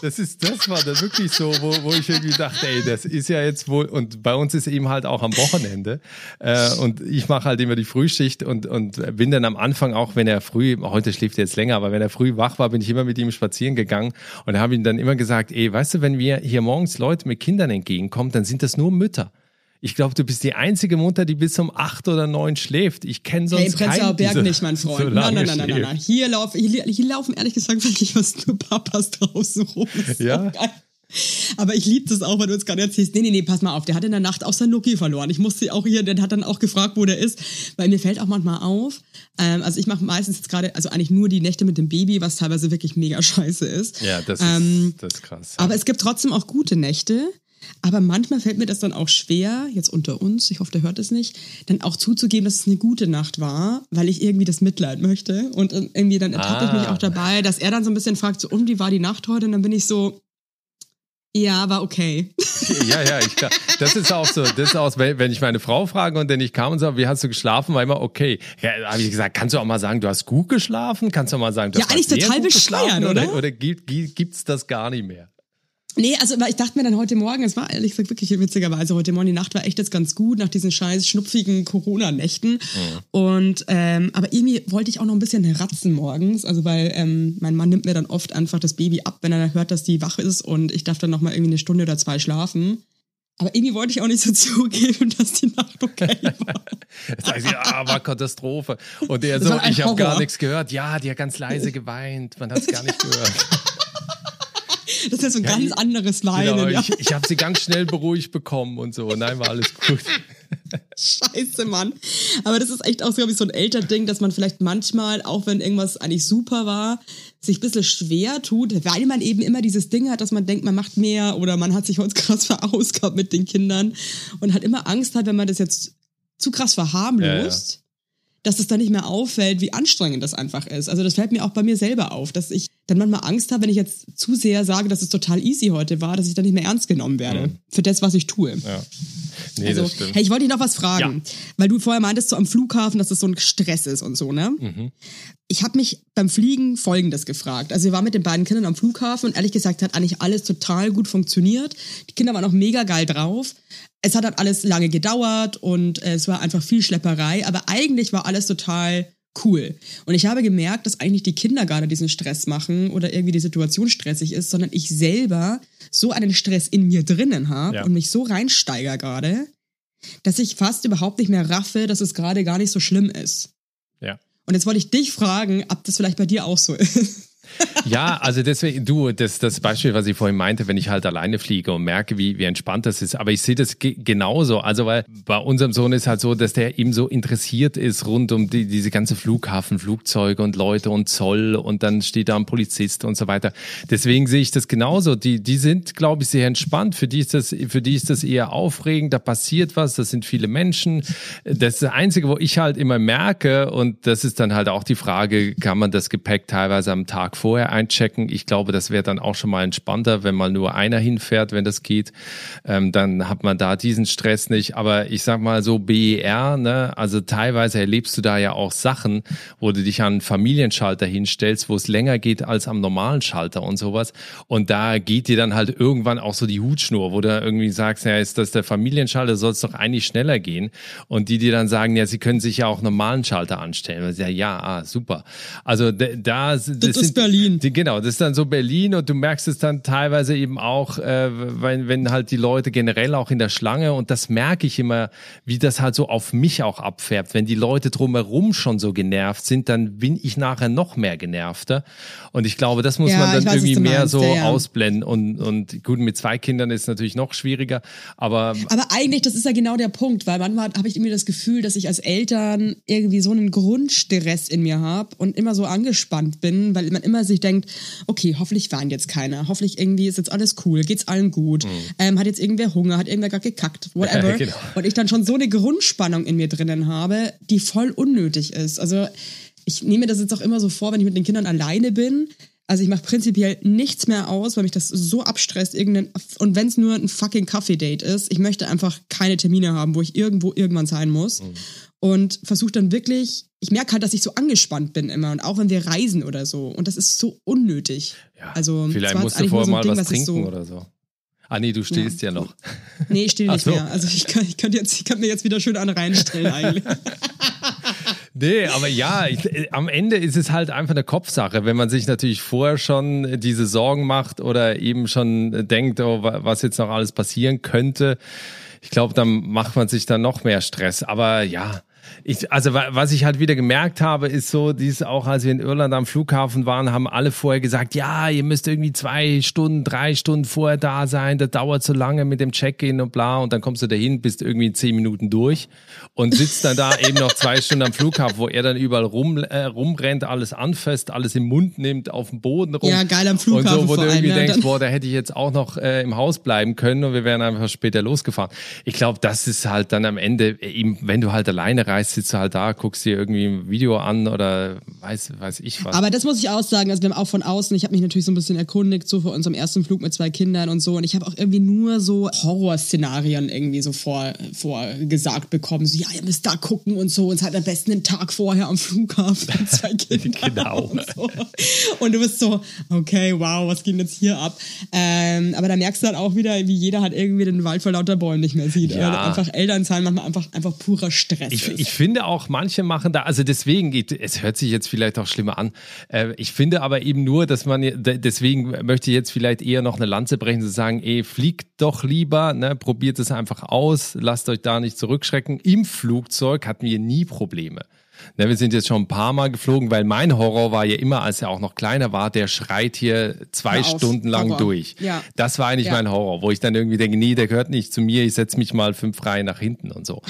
Das ist, das war dann wirklich so, wo, wo ich irgendwie dachte, ey, das ist ja jetzt wohl, und bei uns ist eben halt auch am Wochenende. Äh, und ich mache halt immer die Frühschicht und, und bin dann am Anfang auch, wenn er früh, heute schläft er jetzt länger, aber wenn er früh wach war, bin ich immer mit ihm spazieren gegangen und habe ihm dann immer gesagt, ey, weißt du, wenn wir hier morgens Leute mit Kindern entgegenkommen, dann sind das nur Mütter. Ich glaube, du bist die einzige Mutter, die bis um acht oder neun schläft. Ich kenne sonst hey, im Prenzlauer Berg nicht, mein Freund. So nein, nein, nein, nein, nein, nein. Hier, lauf, hier, hier laufen ehrlich gesagt wirklich was nur Papas draußen rum. ja. Aber ich liebe das auch, weil du jetzt gerade erzählst, nee, nee, nee, pass mal auf, der hat in der Nacht auch sein Nokia verloren. Ich musste auch hier, der hat dann auch gefragt, wo der ist, weil mir fällt auch manchmal auf, ähm, also ich mache meistens jetzt gerade, also eigentlich nur die Nächte mit dem Baby, was teilweise wirklich mega scheiße ist. Ja, das ist, ähm, das ist krass. Ja. Aber es gibt trotzdem auch gute Nächte. Aber manchmal fällt mir das dann auch schwer, jetzt unter uns, ich hoffe, der hört es nicht, dann auch zuzugeben, dass es eine gute Nacht war, weil ich irgendwie das Mitleid möchte. Und irgendwie dann ertappe ah. ich mich ah. auch dabei, dass er dann so ein bisschen fragt, so, um, wie war die Nacht heute? Und dann bin ich so, ja, war okay. Ja, ja, ich das ist auch so, das ist auch, wenn ich meine Frau frage und dann ich kam und sage, wie hast du geschlafen, war immer okay. Ja, habe ich gesagt, kannst du auch mal sagen, du hast gut geschlafen? Kannst du auch mal sagen, du ja, hast eigentlich total bescheuert, oder? Oder, oder gibt, es das gar nicht mehr? Nee, also ich dachte mir dann heute Morgen, es war ehrlich gesagt wirklich witzigerweise, heute Morgen die Nacht war echt jetzt ganz gut nach diesen scheiß schnupfigen Corona-Nächten. Mhm. Und ähm, aber irgendwie wollte ich auch noch ein bisschen ratzen morgens, also weil ähm, mein Mann nimmt mir dann oft einfach das Baby ab, wenn er hört, dass die wach ist und ich darf dann noch mal irgendwie eine Stunde oder zwei schlafen. Aber irgendwie wollte ich auch nicht so zugeben, dass die Nacht okay war. das heißt, ja, war Katastrophe. Und der so, ich habe gar nichts gehört. Ja, die hat ganz leise geweint. Man hat es gar nicht gehört. Das ist so ein ja, ganz anderes Leiden. Genau, ja. Ich, ich habe sie ganz schnell beruhigt bekommen und so. Nein, war alles gut. Scheiße, Mann. Aber das ist echt auch, glaube ich, so ein Elterding, dass man vielleicht manchmal, auch wenn irgendwas eigentlich super war, sich ein bisschen schwer tut, weil man eben immer dieses Ding hat, dass man denkt, man macht mehr oder man hat sich heute krass verausgabt mit den Kindern und hat immer Angst hat, wenn man das jetzt zu krass verharmlost. Ja, ja dass es dann nicht mehr auffällt, wie anstrengend das einfach ist. Also das fällt mir auch bei mir selber auf, dass ich dann manchmal Angst habe, wenn ich jetzt zu sehr sage, dass es total easy heute war, dass ich dann nicht mehr ernst genommen werde mhm. für das, was ich tue. Ja. Nee, also, das stimmt. Hey, ich wollte dich noch was fragen, ja. weil du vorher meintest, so am Flughafen, dass das so ein Stress ist und so, ne? Mhm. Ich habe mich beim Fliegen Folgendes gefragt. Also wir waren mit den beiden Kindern am Flughafen und ehrlich gesagt hat eigentlich alles total gut funktioniert. Die Kinder waren auch mega geil drauf es hat halt alles lange gedauert und äh, es war einfach viel Schlepperei, aber eigentlich war alles total cool. Und ich habe gemerkt, dass eigentlich die Kinder gerade diesen Stress machen oder irgendwie die Situation stressig ist, sondern ich selber so einen Stress in mir drinnen habe ja. und mich so reinsteiger gerade, dass ich fast überhaupt nicht mehr raffe, dass es gerade gar nicht so schlimm ist. Ja. Und jetzt wollte ich dich fragen, ob das vielleicht bei dir auch so ist. Ja, also deswegen, du, das, das Beispiel, was ich vorhin meinte, wenn ich halt alleine fliege und merke, wie, wie entspannt das ist. Aber ich sehe das genauso. Also, weil bei unserem Sohn ist halt so, dass der eben so interessiert ist rund um die, diese ganze Flughafen, Flugzeuge und Leute und Zoll und dann steht da ein Polizist und so weiter. Deswegen sehe ich das genauso. Die, die sind, glaube ich, sehr entspannt. Für die ist das, für die ist das eher aufregend. Da passiert was. Das sind viele Menschen. Das ist das Einzige, wo ich halt immer merke und das ist dann halt auch die Frage, kann man das Gepäck teilweise am Tag vorher einchecken. Ich glaube, das wäre dann auch schon mal entspannter, wenn mal nur einer hinfährt, wenn das geht. Ähm, dann hat man da diesen Stress nicht. Aber ich sag mal so BER, ne, also teilweise erlebst du da ja auch Sachen, wo du dich an einen Familienschalter hinstellst, wo es länger geht als am normalen Schalter und sowas. Und da geht dir dann halt irgendwann auch so die Hutschnur, wo du irgendwie sagst, ja, ist das der Familienschalter, soll es doch eigentlich schneller gehen. Und die dir dann sagen, ja, sie können sich ja auch normalen Schalter anstellen. Ja, ja, ah, super. Also da, das, das, das ist Berlin. Die, genau, das ist dann so Berlin und du merkst es dann teilweise eben auch, äh, wenn, wenn halt die Leute generell auch in der Schlange und das merke ich immer, wie das halt so auf mich auch abfärbt. Wenn die Leute drumherum schon so genervt sind, dann bin ich nachher noch mehr genervter. Und ich glaube, das muss ja, man dann weiß, irgendwie mehr meinst, so ja, ausblenden. Und, und gut, mit zwei Kindern ist es natürlich noch schwieriger, aber. Aber eigentlich, das ist ja genau der Punkt, weil manchmal habe ich irgendwie das Gefühl, dass ich als Eltern irgendwie so einen Grundstress in mir habe und immer so angespannt bin, weil man immer sich denkt, okay, hoffentlich weint jetzt keiner, hoffentlich irgendwie ist jetzt alles cool, geht's allen gut, mhm. ähm, hat jetzt irgendwer Hunger, hat irgendwer gar gekackt, whatever. Ja, genau. Und ich dann schon so eine Grundspannung in mir drinnen habe, die voll unnötig ist. Also ich nehme das jetzt auch immer so vor, wenn ich mit den Kindern alleine bin. Also ich mache prinzipiell nichts mehr aus, weil mich das so abstresst. Irgendein, und wenn es nur ein fucking Kaffee-Date ist, ich möchte einfach keine Termine haben, wo ich irgendwo irgendwann sein muss. Mhm. Und versuche dann wirklich ich merke halt, dass ich so angespannt bin immer und auch wenn wir reisen oder so. Und das ist so unnötig. Ja, also vielleicht musst du vorher so mal Ding, was trinken so oder so. Ah nee, du stehst ja, ja noch. Nee, ich stehe nicht so. mehr. Also ich kann, ich, kann jetzt, ich kann mir jetzt wieder schön an reinstellen eigentlich. Nee, aber ja, ich, am Ende ist es halt einfach eine Kopfsache, wenn man sich natürlich vorher schon diese Sorgen macht oder eben schon denkt, oh, was jetzt noch alles passieren könnte. Ich glaube, dann macht man sich dann noch mehr Stress. Aber ja, ich, also was ich halt wieder gemerkt habe, ist so, dies auch als wir in Irland am Flughafen waren, haben alle vorher gesagt, ja, ihr müsst irgendwie zwei Stunden, drei Stunden vorher da sein, das dauert so lange mit dem Check-in und bla und dann kommst du dahin, bist irgendwie zehn Minuten durch und sitzt dann da eben noch zwei Stunden am Flughafen, wo er dann überall rum, äh, rumrennt, alles anfasst, alles im Mund nimmt, auf dem Boden rum. Ja, geil am Flughafen. Und so, wo du irgendwie denkst, boah, da hätte ich jetzt auch noch äh, im Haus bleiben können und wir wären einfach später losgefahren. Ich glaube, das ist halt dann am Ende, eben, wenn du halt alleine reist, sitzt du halt da, guckst dir irgendwie ein Video an oder weiß, weiß ich was. Aber das muss ich auch sagen, also wir haben auch von außen, ich habe mich natürlich so ein bisschen erkundigt, so vor unserem ersten Flug mit zwei Kindern und so und ich habe auch irgendwie nur so Horrorszenarien irgendwie so vor, vorgesagt bekommen, so ja, ihr müsst da gucken und so und seid am besten einen Tag vorher am Flughafen mit zwei Kindern. genau. Und, so. und, du bist so, okay, wow, was ging jetzt hier ab? Ähm, aber da merkst du halt auch wieder, wie jeder halt irgendwie den Wald vor lauter Bäumen nicht mehr sieht. Ja. Einfach Elternzahlen manchmal einfach, einfach purer Stress ich, ist. Ich finde auch, manche machen da, also deswegen es hört sich jetzt vielleicht auch schlimmer an. Äh, ich finde aber eben nur, dass man, deswegen möchte ich jetzt vielleicht eher noch eine Lanze brechen, zu sagen, ey, fliegt doch lieber, ne, probiert es einfach aus, lasst euch da nicht zurückschrecken. Im Flugzeug hatten wir nie Probleme. Ne, wir sind jetzt schon ein paar Mal geflogen, weil mein Horror war ja immer, als er auch noch kleiner war, der schreit hier zwei Stunden lang Horror. durch. Ja. Das war eigentlich ja. mein Horror, wo ich dann irgendwie denke, nee, der gehört nicht zu mir, ich setze mich mal fünf Reihen nach hinten und so.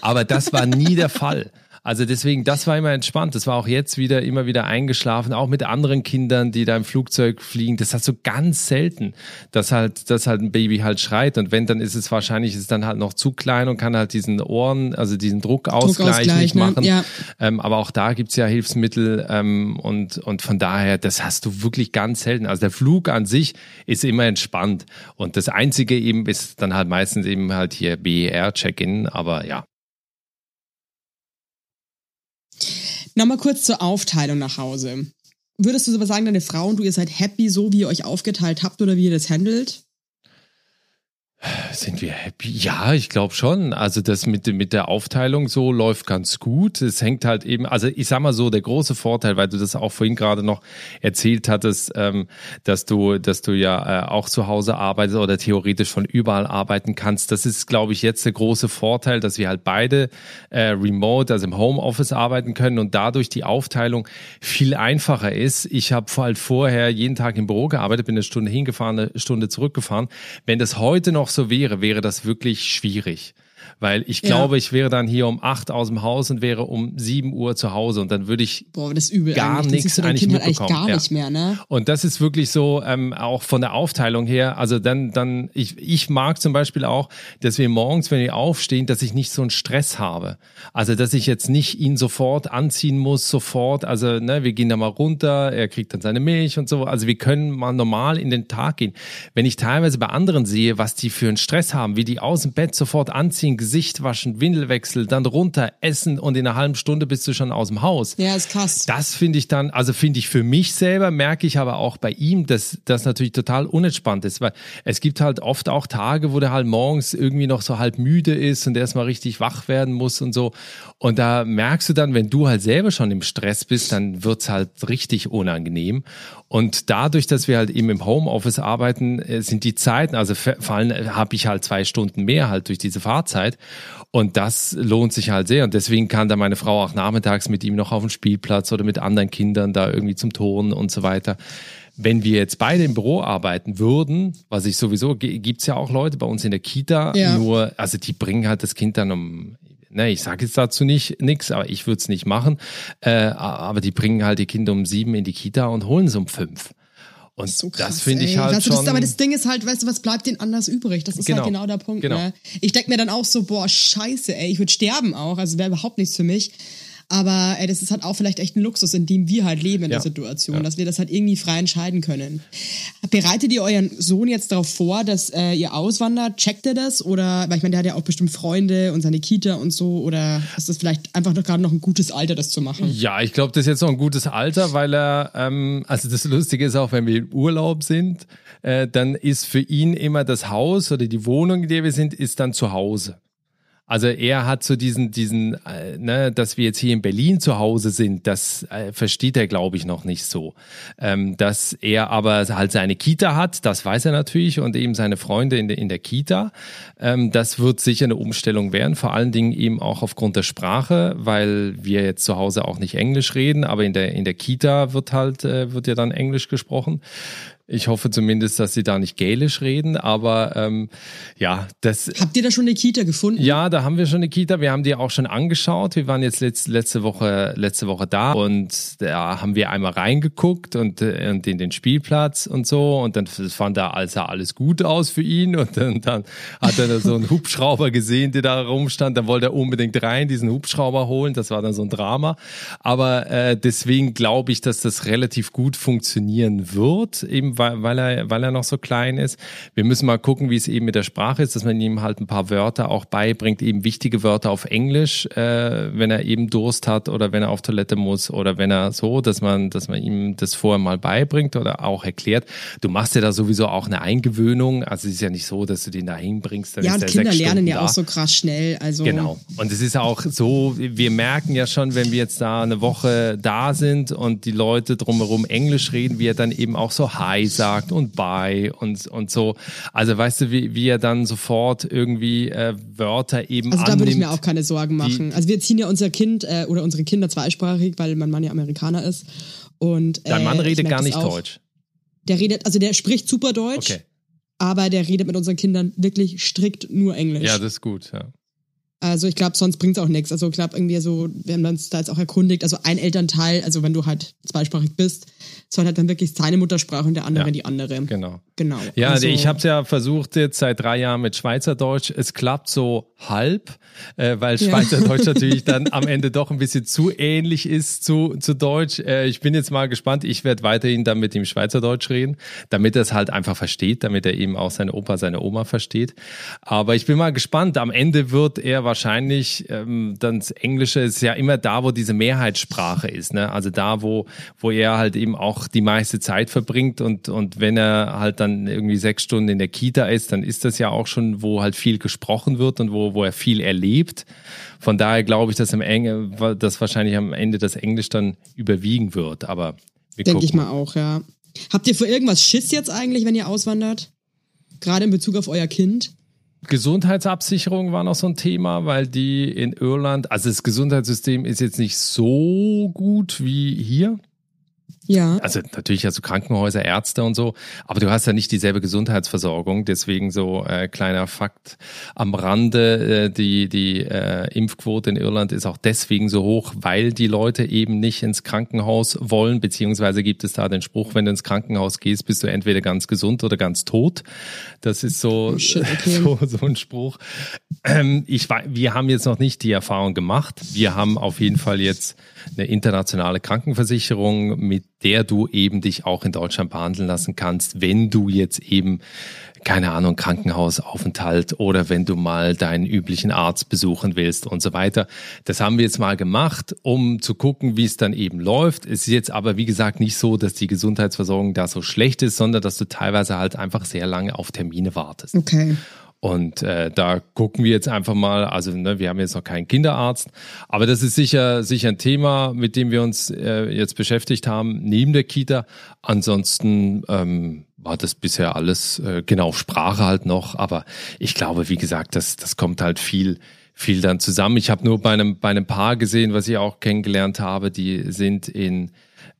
Aber das war nie der Fall. Also deswegen, das war immer entspannt. Das war auch jetzt wieder immer wieder eingeschlafen, auch mit anderen Kindern, die da im Flugzeug fliegen. Das hast du ganz selten, dass halt, dass halt ein Baby halt schreit. Und wenn, dann ist es wahrscheinlich, ist dann halt noch zu klein und kann halt diesen Ohren, also diesen Druckausgleich, Druckausgleich nicht ne? machen. Ja. Ähm, aber auch da gibt's ja Hilfsmittel ähm, und, und von daher, das hast du wirklich ganz selten. Also der Flug an sich ist immer entspannt. Und das Einzige eben ist dann halt meistens eben halt hier BER-Check-In, aber ja. Nochmal kurz zur Aufteilung nach Hause. Würdest du aber sagen, deine Frau und du, ihr seid happy, so wie ihr euch aufgeteilt habt oder wie ihr das handelt? Sind wir happy? Ja, ich glaube schon. Also das mit, mit der Aufteilung so läuft ganz gut. Es hängt halt eben, also ich sag mal so, der große Vorteil, weil du das auch vorhin gerade noch erzählt hattest, ähm, dass du, dass du ja äh, auch zu Hause arbeitest oder theoretisch von überall arbeiten kannst. Das ist, glaube ich, jetzt der große Vorteil, dass wir halt beide äh, remote, also im Homeoffice arbeiten können und dadurch die Aufteilung viel einfacher ist. Ich habe halt vorher jeden Tag im Büro gearbeitet, bin eine Stunde hingefahren, eine Stunde zurückgefahren. Wenn das heute noch so wäre, wäre das wirklich schwierig. Weil ich glaube, ja. ich wäre dann hier um acht aus dem Haus und wäre um sieben Uhr zu Hause und dann würde ich Boah, gar nichts eigentlich mitbekommen. Eigentlich gar nicht mehr, ne? Und das ist wirklich so, ähm, auch von der Aufteilung her, also dann, dann, ich, ich mag zum Beispiel auch, dass wir morgens, wenn wir aufstehen, dass ich nicht so einen Stress habe. Also, dass ich jetzt nicht ihn sofort anziehen muss, sofort, also, ne, wir gehen da mal runter, er kriegt dann seine Milch und so. Also, wir können mal normal in den Tag gehen. Wenn ich teilweise bei anderen sehe, was die für einen Stress haben, wie die aus dem Bett sofort anziehen, Gesicht waschen, Windelwechsel, dann runter, essen und in einer halben Stunde bist du schon aus dem Haus. Ja, ist krass. Das finde ich dann, also finde ich für mich selber, merke ich aber auch bei ihm, dass das natürlich total unentspannt ist, weil es gibt halt oft auch Tage, wo der halt morgens irgendwie noch so halb müde ist und erstmal richtig wach werden muss und so. Und da merkst du dann, wenn du halt selber schon im Stress bist, dann wird's halt richtig unangenehm. Und dadurch, dass wir halt eben im Homeoffice arbeiten, äh, sind die Zeiten, also vor allem äh, habe ich halt zwei Stunden mehr halt durch diese Fahrzeit. Und das lohnt sich halt sehr. Und deswegen kann da meine Frau auch nachmittags mit ihm noch auf den Spielplatz oder mit anderen Kindern da irgendwie zum Turnen und so weiter. Wenn wir jetzt beide im Büro arbeiten würden, was ich sowieso, gibt's ja auch Leute bei uns in der Kita, ja. nur, also die bringen halt das Kind dann um ne, ich sage jetzt dazu nicht nix, aber ich würde es nicht machen. Äh, aber die bringen halt die Kinder um sieben in die Kita und holen sie um fünf. Und das, so das finde ich halt weißt schon. Das, aber das Ding ist halt, weißt du, was bleibt denen anders übrig? Das ist halt genau. halt genau der Punkt. Genau. Ne? Ich denke mir dann auch so, boah, scheiße, ey, ich würde sterben auch. Also wäre überhaupt nichts für mich. Aber ey, das ist halt auch vielleicht echt ein Luxus, in dem wir halt leben in ja. der Situation, ja. dass wir das halt irgendwie frei entscheiden können. Bereitet ihr euren Sohn jetzt darauf vor, dass äh, ihr auswandert? Checkt er das? Oder, weil ich meine, der hat ja auch bestimmt Freunde und seine Kita und so. Oder ist das vielleicht einfach noch gerade noch ein gutes Alter, das zu machen? Ja, ich glaube, das ist jetzt noch ein gutes Alter, weil er, ähm, also das Lustige ist auch, wenn wir im Urlaub sind, äh, dann ist für ihn immer das Haus oder die Wohnung, in der wir sind, ist dann zu Hause. Also er hat so diesen, diesen, äh, ne, dass wir jetzt hier in Berlin zu Hause sind, das äh, versteht er, glaube ich, noch nicht so. Ähm, dass er aber halt seine Kita hat, das weiß er natürlich, und eben seine Freunde in der, in der Kita. Ähm, das wird sicher eine Umstellung werden, vor allen Dingen eben auch aufgrund der Sprache, weil wir jetzt zu Hause auch nicht Englisch reden, aber in der, in der Kita wird halt, äh, wird ja dann Englisch gesprochen. Ich hoffe zumindest, dass sie da nicht gälisch reden, aber ähm, ja, das. Habt ihr da schon eine Kita gefunden? Ja, da haben wir schon eine Kita. Wir haben die auch schon angeschaut. Wir waren jetzt letzte, letzte Woche letzte Woche da und da haben wir einmal reingeguckt und, äh, und in den Spielplatz und so und dann fand er also alles gut aus für ihn und dann, dann hat er da so einen Hubschrauber gesehen, der da rumstand. Dann wollte er unbedingt rein diesen Hubschrauber holen. Das war dann so ein Drama. Aber äh, deswegen glaube ich, dass das relativ gut funktionieren wird, eben weil, weil, er, weil er noch so klein ist. Wir müssen mal gucken, wie es eben mit der Sprache ist, dass man ihm halt ein paar Wörter auch beibringt, eben wichtige Wörter auf Englisch, äh, wenn er eben Durst hat oder wenn er auf Toilette muss oder wenn er so, dass man, dass man ihm das vorher mal beibringt oder auch erklärt. Du machst ja da sowieso auch eine Eingewöhnung. Also es ist ja nicht so, dass du den da hinbringst. Ja, und Kinder lernen ja da. auch so krass schnell. Also genau. Und es ist auch so, wir merken ja schon, wenn wir jetzt da eine Woche da sind und die Leute drumherum Englisch reden, wie er dann eben auch so Hi sagt und bei und, und so. Also weißt du, wie, wie er dann sofort irgendwie äh, Wörter eben Also da würde ich mir auch keine Sorgen machen. also wir ziehen ja unser Kind äh, oder unsere Kinder zweisprachig, weil mein Mann ja Amerikaner ist. Und, äh, Dein Mann redet gar nicht Deutsch. Der redet, also der spricht super Deutsch. Okay. Aber der redet mit unseren Kindern wirklich strikt nur Englisch. Ja, das ist gut, ja. Also ich glaube, sonst bringt es auch nichts. Also ich glaube, irgendwie so, wir haben uns da jetzt auch erkundigt, also ein Elternteil, also wenn du halt zweisprachig bist, soll halt dann wirklich seine Muttersprache und der andere ja, die andere. Genau. Genau. Ja, also, ich habe es ja versucht jetzt seit drei Jahren mit Schweizerdeutsch. Es klappt so halb, äh, weil Schweizerdeutsch ja. natürlich dann am Ende doch ein bisschen zu ähnlich ist zu, zu Deutsch. Äh, ich bin jetzt mal gespannt. Ich werde weiterhin dann mit ihm Schweizerdeutsch reden, damit er es halt einfach versteht, damit er eben auch seine Opa, seine Oma versteht. Aber ich bin mal gespannt. Am Ende wird er wahrscheinlich wahrscheinlich ähm, dann das Englische ist ja immer da, wo diese Mehrheitssprache ist. Ne? Also da, wo, wo er halt eben auch die meiste Zeit verbringt und, und wenn er halt dann irgendwie sechs Stunden in der Kita ist, dann ist das ja auch schon, wo halt viel gesprochen wird und wo, wo er viel erlebt. Von daher glaube ich, dass, im Enge, dass wahrscheinlich am Ende das Englisch dann überwiegen wird. Aber Denke ich mal auch, ja. Habt ihr vor irgendwas Schiss jetzt eigentlich, wenn ihr auswandert? Gerade in Bezug auf euer Kind? Gesundheitsabsicherung war noch so ein Thema, weil die in Irland, also das Gesundheitssystem ist jetzt nicht so gut wie hier. Ja. Also natürlich hast du Krankenhäuser, Ärzte und so, aber du hast ja nicht dieselbe Gesundheitsversorgung. Deswegen so äh, kleiner Fakt am Rande, äh, die, die äh, Impfquote in Irland ist auch deswegen so hoch, weil die Leute eben nicht ins Krankenhaus wollen, beziehungsweise gibt es da den Spruch, wenn du ins Krankenhaus gehst, bist du entweder ganz gesund oder ganz tot. Das ist so, oh shit, okay. so, so ein Spruch. Ähm, ich, wir haben jetzt noch nicht die Erfahrung gemacht. Wir haben auf jeden Fall jetzt eine internationale Krankenversicherung, mit der du eben dich auch in Deutschland behandeln lassen kannst, wenn du jetzt eben keine Ahnung, Krankenhausaufenthalt oder wenn du mal deinen üblichen Arzt besuchen willst und so weiter. Das haben wir jetzt mal gemacht, um zu gucken, wie es dann eben läuft. Es ist jetzt aber, wie gesagt, nicht so, dass die Gesundheitsversorgung da so schlecht ist, sondern dass du teilweise halt einfach sehr lange auf Termine wartest. Okay. Und äh, da gucken wir jetzt einfach mal, also ne, wir haben jetzt noch keinen Kinderarzt, aber das ist sicher, sicher ein Thema, mit dem wir uns äh, jetzt beschäftigt haben, neben der Kita. Ansonsten ähm, war das bisher alles, äh, genau, Sprache halt noch, aber ich glaube, wie gesagt, das, das kommt halt viel, viel dann zusammen. Ich habe nur bei einem, bei einem Paar gesehen, was ich auch kennengelernt habe, die sind in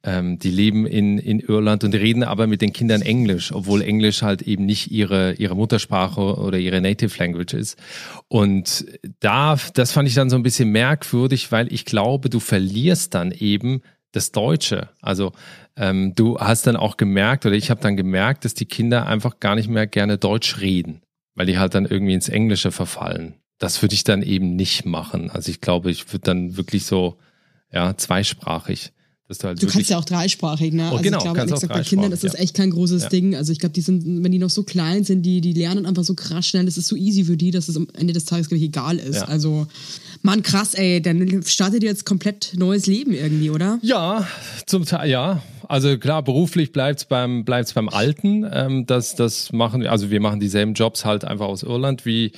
ähm, die leben in, in Irland und reden aber mit den Kindern Englisch, obwohl Englisch halt eben nicht ihre, ihre Muttersprache oder ihre Native Language ist. Und da, das fand ich dann so ein bisschen merkwürdig, weil ich glaube, du verlierst dann eben das Deutsche. Also ähm, du hast dann auch gemerkt, oder ich habe dann gemerkt, dass die Kinder einfach gar nicht mehr gerne Deutsch reden, weil die halt dann irgendwie ins Englische verfallen. Das würde ich dann eben nicht machen. Also ich glaube, ich würde dann wirklich so, ja, zweisprachig du, halt du kannst ja auch dreisprachig, ne? Oh, also genau, ich glaube, kannst bei Kindern ist das echt kein großes ja. Ding. Also ich glaube, die sind, wenn die noch so klein sind, die, die lernen einfach so krass schnell. Das ist so easy für die, dass es am Ende des Tages, glaube ich, egal ist. Ja. Also, Mann, krass, ey, dann startet ihr jetzt komplett neues Leben irgendwie, oder? Ja, zum Teil, ja. Also klar, beruflich bleibt's beim bleibt's beim Alten. Ähm, das das machen, also wir machen dieselben Jobs halt einfach aus Irland wie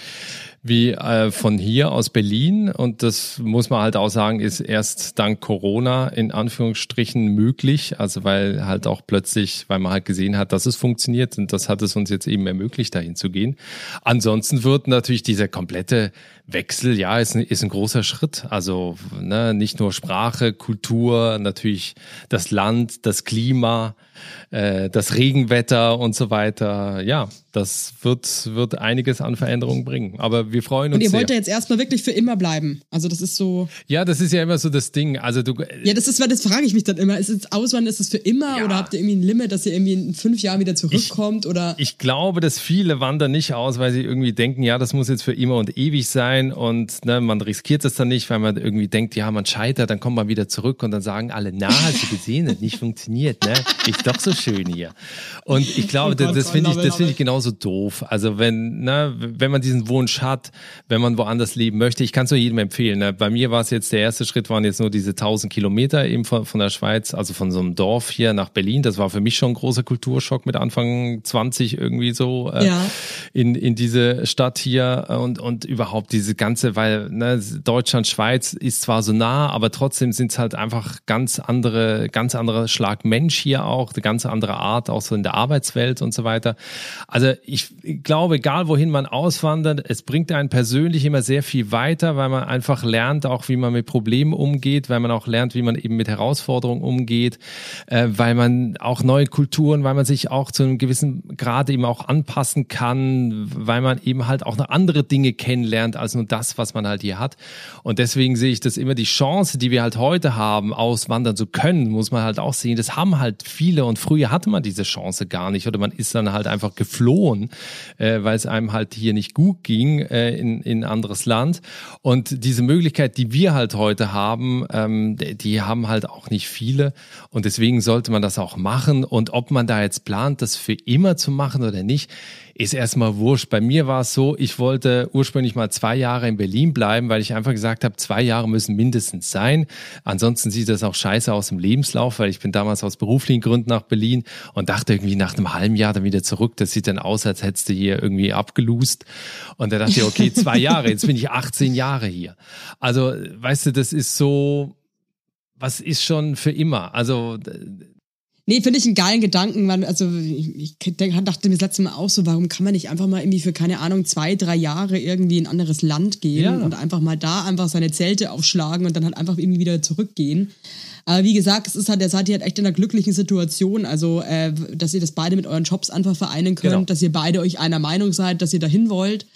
wie äh, von hier aus Berlin. Und das muss man halt auch sagen, ist erst dank Corona in Anführungsstrichen möglich. Also weil halt auch plötzlich, weil man halt gesehen hat, dass es funktioniert und das hat es uns jetzt eben ermöglicht, dahin zu gehen. Ansonsten wird natürlich dieser komplette Wechsel, ja, ist ein, ist ein großer Schritt. Also ne, nicht nur Sprache, Kultur, natürlich das Land, das Klima, äh, das Regenwetter und so weiter. Ja, das wird, wird einiges an Veränderungen bringen. Aber wir freuen uns. Und ihr wollt ja jetzt erstmal wirklich für immer bleiben. Also das ist so. Ja, das ist ja immer so das Ding. Also du. Ja, das ist, das frage ich mich dann immer. Ist es Auswandern, ist es für immer ja. oder habt ihr irgendwie ein Limit, dass ihr irgendwie in fünf Jahren wieder zurückkommt ich, oder? Ich glaube, dass viele wandern nicht aus, weil sie irgendwie denken, ja, das muss jetzt für immer und ewig sein und ne, man riskiert es dann nicht, weil man irgendwie denkt, ja, man scheitert, dann kommt man wieder zurück und dann sagen alle, na, hast du gesehen, hat nicht funktioniert, ne? Ist doch so schön hier. Und ich glaube, das, das finde ich, das finde ich genauso doof. Also wenn, ne, wenn man diesen Wunsch hat, wenn man woanders leben möchte, ich kann es nur jedem empfehlen. Ne? Bei mir war es jetzt, der erste Schritt waren jetzt nur diese 1000 Kilometer eben von, von der Schweiz, also von so einem Dorf hier nach Berlin. Das war für mich schon ein großer Kulturschock mit Anfang 20 irgendwie so äh, ja. in, in diese Stadt hier und, und überhaupt diese ganze, weil ne, Deutschland, Schweiz ist zwar so nah, aber trotzdem sind es halt einfach ganz andere, ganz anderer Schlag Mensch hier auch, eine ganz andere Art, auch so in der Arbeitswelt und so weiter. Also ich glaube, egal wohin man auswandert, es bringt einen persönlich immer sehr viel weiter, weil man einfach lernt, auch wie man mit Problemen umgeht, weil man auch lernt, wie man eben mit Herausforderungen umgeht, äh, weil man auch neue Kulturen, weil man sich auch zu einem gewissen Grad eben auch anpassen kann, weil man eben halt auch noch andere Dinge kennenlernt als nur das, was man halt hier hat. Und deswegen sehe ich das immer die Chance, die wir halt heute haben, auswandern zu können, muss man halt auch sehen. Das haben halt viele und früher hatte man diese Chance gar nicht oder man ist dann halt einfach geflohen, äh, weil es einem halt hier nicht gut ging äh, in, in anderes Land. Und diese Möglichkeit, die wir halt heute haben, ähm, die haben halt auch nicht viele. Und deswegen sollte man das auch machen. Und ob man da jetzt plant, das für immer zu machen oder nicht, ist erstmal wurscht. Bei mir war es so, ich wollte ursprünglich mal zwei Jahre in Berlin bleiben, weil ich einfach gesagt habe, zwei Jahre müssen mindestens sein. Ansonsten sieht das auch scheiße aus im Lebenslauf, weil ich bin damals aus beruflichen Gründen nach Berlin und dachte irgendwie nach einem halben Jahr dann wieder zurück. Das sieht dann aus, als hättest du hier irgendwie abgelust. Und da dachte ich, okay, zwei Jahre, jetzt bin ich 18 Jahre hier. Also, weißt du, das ist so, was ist schon für immer? Also, Nee, finde ich einen geilen Gedanken. Also ich, ich dachte mir das letzte Mal auch so, warum kann man nicht einfach mal irgendwie für, keine Ahnung, zwei, drei Jahre irgendwie in ein anderes Land gehen ja. und einfach mal da einfach seine Zelte aufschlagen und dann halt einfach irgendwie wieder zurückgehen. Aber wie gesagt, es ist halt, ihr seid halt echt in einer glücklichen Situation, also äh, dass ihr das beide mit euren Jobs einfach vereinen könnt, genau. dass ihr beide euch einer Meinung seid, dass ihr dahin wollt.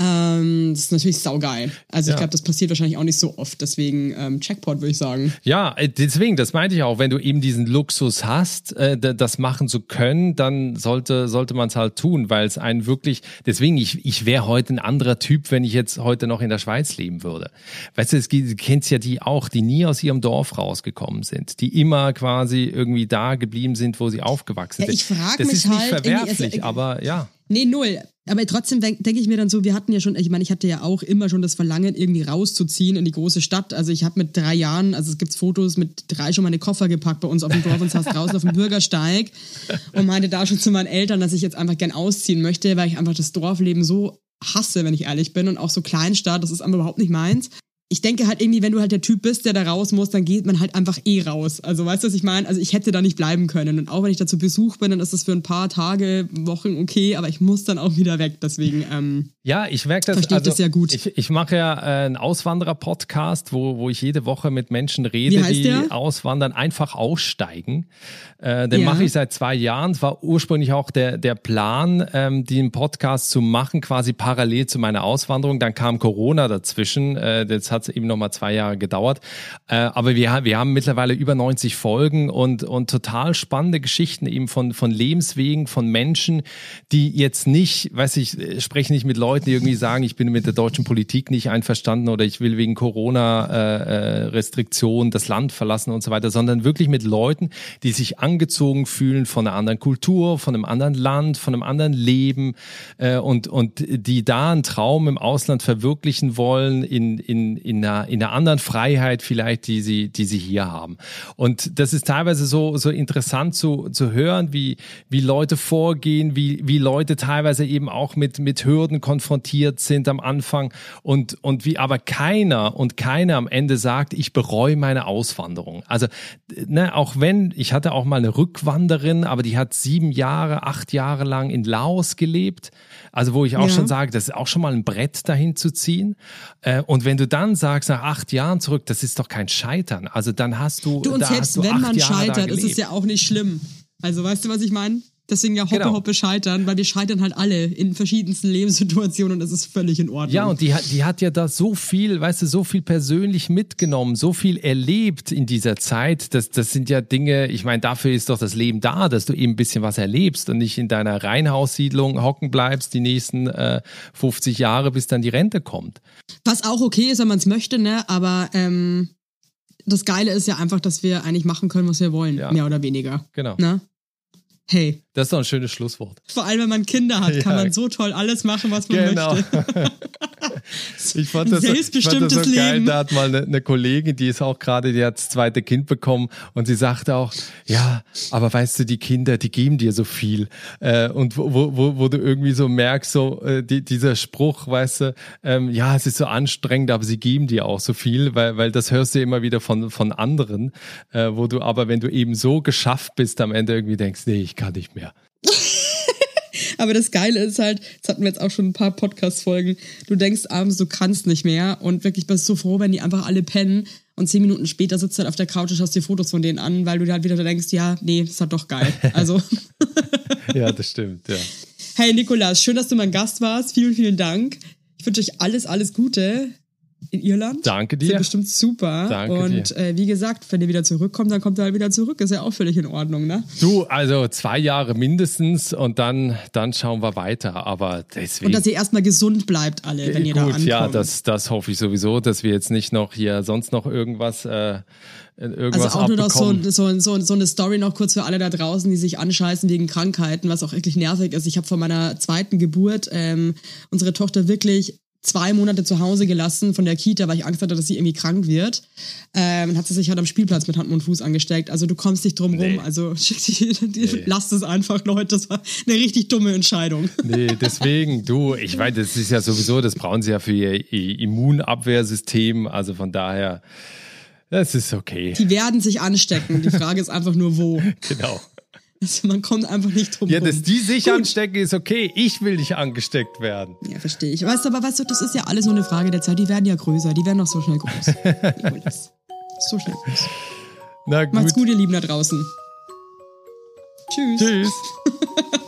Ähm, das ist natürlich saugeil. Also ja. ich glaube, das passiert wahrscheinlich auch nicht so oft. Deswegen ähm, Checkpot würde ich sagen. Ja, äh, deswegen, das meinte ich auch. Wenn du eben diesen Luxus hast, äh, das machen zu können, dann sollte, sollte man es halt tun, weil es einen wirklich, deswegen, ich, ich wäre heute ein anderer Typ, wenn ich jetzt heute noch in der Schweiz leben würde. Weißt du, es gibt, du kennst ja die auch, die nie aus ihrem Dorf rausgekommen sind, die immer quasi irgendwie da geblieben sind, wo sie aufgewachsen ja, sind. Ich frage mich Das ist halt nicht verwerflich, also, aber ja. Nee, null. Aber trotzdem denke ich mir dann so, wir hatten ja schon, ich meine, ich hatte ja auch immer schon das Verlangen, irgendwie rauszuziehen in die große Stadt. Also ich habe mit drei Jahren, also es gibt Fotos mit drei schon meine Koffer gepackt bei uns auf dem Dorf und saß draußen auf dem Bürgersteig und meinte da schon zu meinen Eltern, dass ich jetzt einfach gern ausziehen möchte, weil ich einfach das Dorfleben so hasse, wenn ich ehrlich bin und auch so Kleinstadt, das ist einfach überhaupt nicht meins ich denke halt irgendwie, wenn du halt der Typ bist, der da raus muss, dann geht man halt einfach eh raus. Also weißt du, was ich meine? Also ich hätte da nicht bleiben können. Und auch wenn ich da zu Besuch bin, dann ist das für ein paar Tage, Wochen okay, aber ich muss dann auch wieder weg. Deswegen. Ähm, ja, ich merke das. Verstehe also, das sehr gut. Ich, ich mache ja äh, einen Auswanderer-Podcast, wo, wo ich jede Woche mit Menschen rede, die der? auswandern, einfach aussteigen. Äh, den ja. mache ich seit zwei Jahren. Es war ursprünglich auch der, der Plan, ähm, den Podcast zu machen, quasi parallel zu meiner Auswanderung. Dann kam Corona dazwischen. Äh, jetzt hat hat es eben nochmal zwei Jahre gedauert. Äh, aber wir, wir haben mittlerweile über 90 Folgen und, und total spannende Geschichten eben von, von Lebenswegen, von Menschen, die jetzt nicht, weiß ich, spreche nicht mit Leuten, die irgendwie sagen, ich bin mit der deutschen Politik nicht einverstanden oder ich will wegen Corona-Restriktionen äh, äh das Land verlassen und so weiter, sondern wirklich mit Leuten, die sich angezogen fühlen von einer anderen Kultur, von einem anderen Land, von einem anderen Leben äh, und, und die da einen Traum im Ausland verwirklichen wollen in, in, in, einer, in einer anderen Freiheit vielleicht, die sie, die sie hier haben. Und das ist teilweise so, so interessant zu, zu hören, wie, wie Leute vorgehen, wie, wie Leute teilweise eben auch mit, mit Hürden konfrontiert sind am Anfang und, und wie aber keiner und keiner am Ende sagt, ich bereue meine Auswanderung. Also, ne, auch wenn, ich hatte auch mal eine Rückwanderin, aber die hat sieben Jahre, acht Jahre lang in Laos gelebt. Also, wo ich auch ja. schon sage, das ist auch schon mal ein Brett dahin zu ziehen. Äh, und wenn du dann sagst, nach acht Jahren zurück, das ist doch kein Scheitern. Also, dann hast du. Du und selbst wenn man Jahre scheitert, ist es ja auch nicht schlimm. Also, weißt du, was ich meine? Deswegen ja Hoppe genau. Hoppe scheitern, weil wir scheitern halt alle in verschiedensten Lebenssituationen und das ist völlig in Ordnung. Ja, und die hat, die hat ja da so viel, weißt du, so viel persönlich mitgenommen, so viel erlebt in dieser Zeit. Das, das sind ja Dinge, ich meine, dafür ist doch das Leben da, dass du eben ein bisschen was erlebst und nicht in deiner Reihenhaussiedlung hocken bleibst die nächsten äh, 50 Jahre, bis dann die Rente kommt. Was auch okay ist, wenn man es möchte, ne? Aber ähm, das Geile ist ja einfach, dass wir eigentlich machen können, was wir wollen, ja. mehr oder weniger. Genau. Ne? Hey. Das ist doch ein schönes Schlusswort. Vor allem, wenn man Kinder hat, kann man so toll alles machen, was man genau. möchte. ich fand das, ich fand das so Leben. geil. Da hat mal eine, eine, Kollegin, die ist auch gerade, die hat das zweite Kind bekommen und sie sagte auch, ja, aber weißt du, die Kinder, die geben dir so viel. Äh, und wo, wo, wo du irgendwie so merkst, so äh, die, dieser Spruch, weißt du, ähm, ja, es ist so anstrengend, aber sie geben dir auch so viel, weil, weil das hörst du immer wieder von, von anderen, äh, wo du aber, wenn du eben so geschafft bist, am Ende irgendwie denkst, nee, ich kann nicht mehr. Aber das Geile ist halt, das hatten wir jetzt auch schon ein paar Podcast-Folgen, du denkst abends, du kannst nicht mehr und wirklich bist so froh, wenn die einfach alle pennen und zehn Minuten später sitzt du halt auf der Couch und schaust dir Fotos von denen an, weil du halt wieder denkst, ja, nee, ist halt doch geil. Also. ja, das stimmt, ja. Hey Nikolas, schön, dass du mein Gast warst. Vielen, vielen Dank. Ich wünsche euch alles, alles Gute in Irland. Danke dir. Sind bestimmt super. Danke und dir. Äh, wie gesagt, wenn ihr wieder zurückkommt, dann kommt er halt wieder zurück. Ist ja auch völlig in Ordnung, ne? Du, also zwei Jahre mindestens und dann, dann schauen wir weiter. Aber deswegen. Und dass ihr erstmal gesund bleibt, alle, wenn ihr gut, da ankommt. Ja, das, das hoffe ich sowieso, dass wir jetzt nicht noch hier sonst noch irgendwas. Äh, also auch nur noch so, so, so, so, eine Story noch kurz für alle da draußen, die sich anscheißen wegen Krankheiten, was auch wirklich nervig ist. Ich habe vor meiner zweiten Geburt ähm, unsere Tochter wirklich zwei Monate zu Hause gelassen von der Kita, weil ich Angst hatte, dass sie irgendwie krank wird. Ähm, hat sie sich halt am Spielplatz mit Hand und Fuß angesteckt. Also du kommst nicht drum rum. Also nee. lasst es einfach, Leute. Das war eine richtig dumme Entscheidung. Nee, deswegen, du, ich weiß, das ist ja sowieso, das brauchen sie ja für ihr Immunabwehrsystem. Also von daher, das ist okay. Die werden sich anstecken. Die Frage ist einfach nur, wo. Genau. Also man kommt einfach nicht drum Ja, dass die sich Gut. anstecken, ist okay. Ich will nicht angesteckt werden. Ja, verstehe ich. Weißt du, aber weißt du, das ist ja alles nur eine Frage der Zeit. Die werden ja größer. Die werden noch so schnell groß. so schnell groß. Na gut. Macht's gut, ihr Lieben da draußen. Tschüss. Tschüss.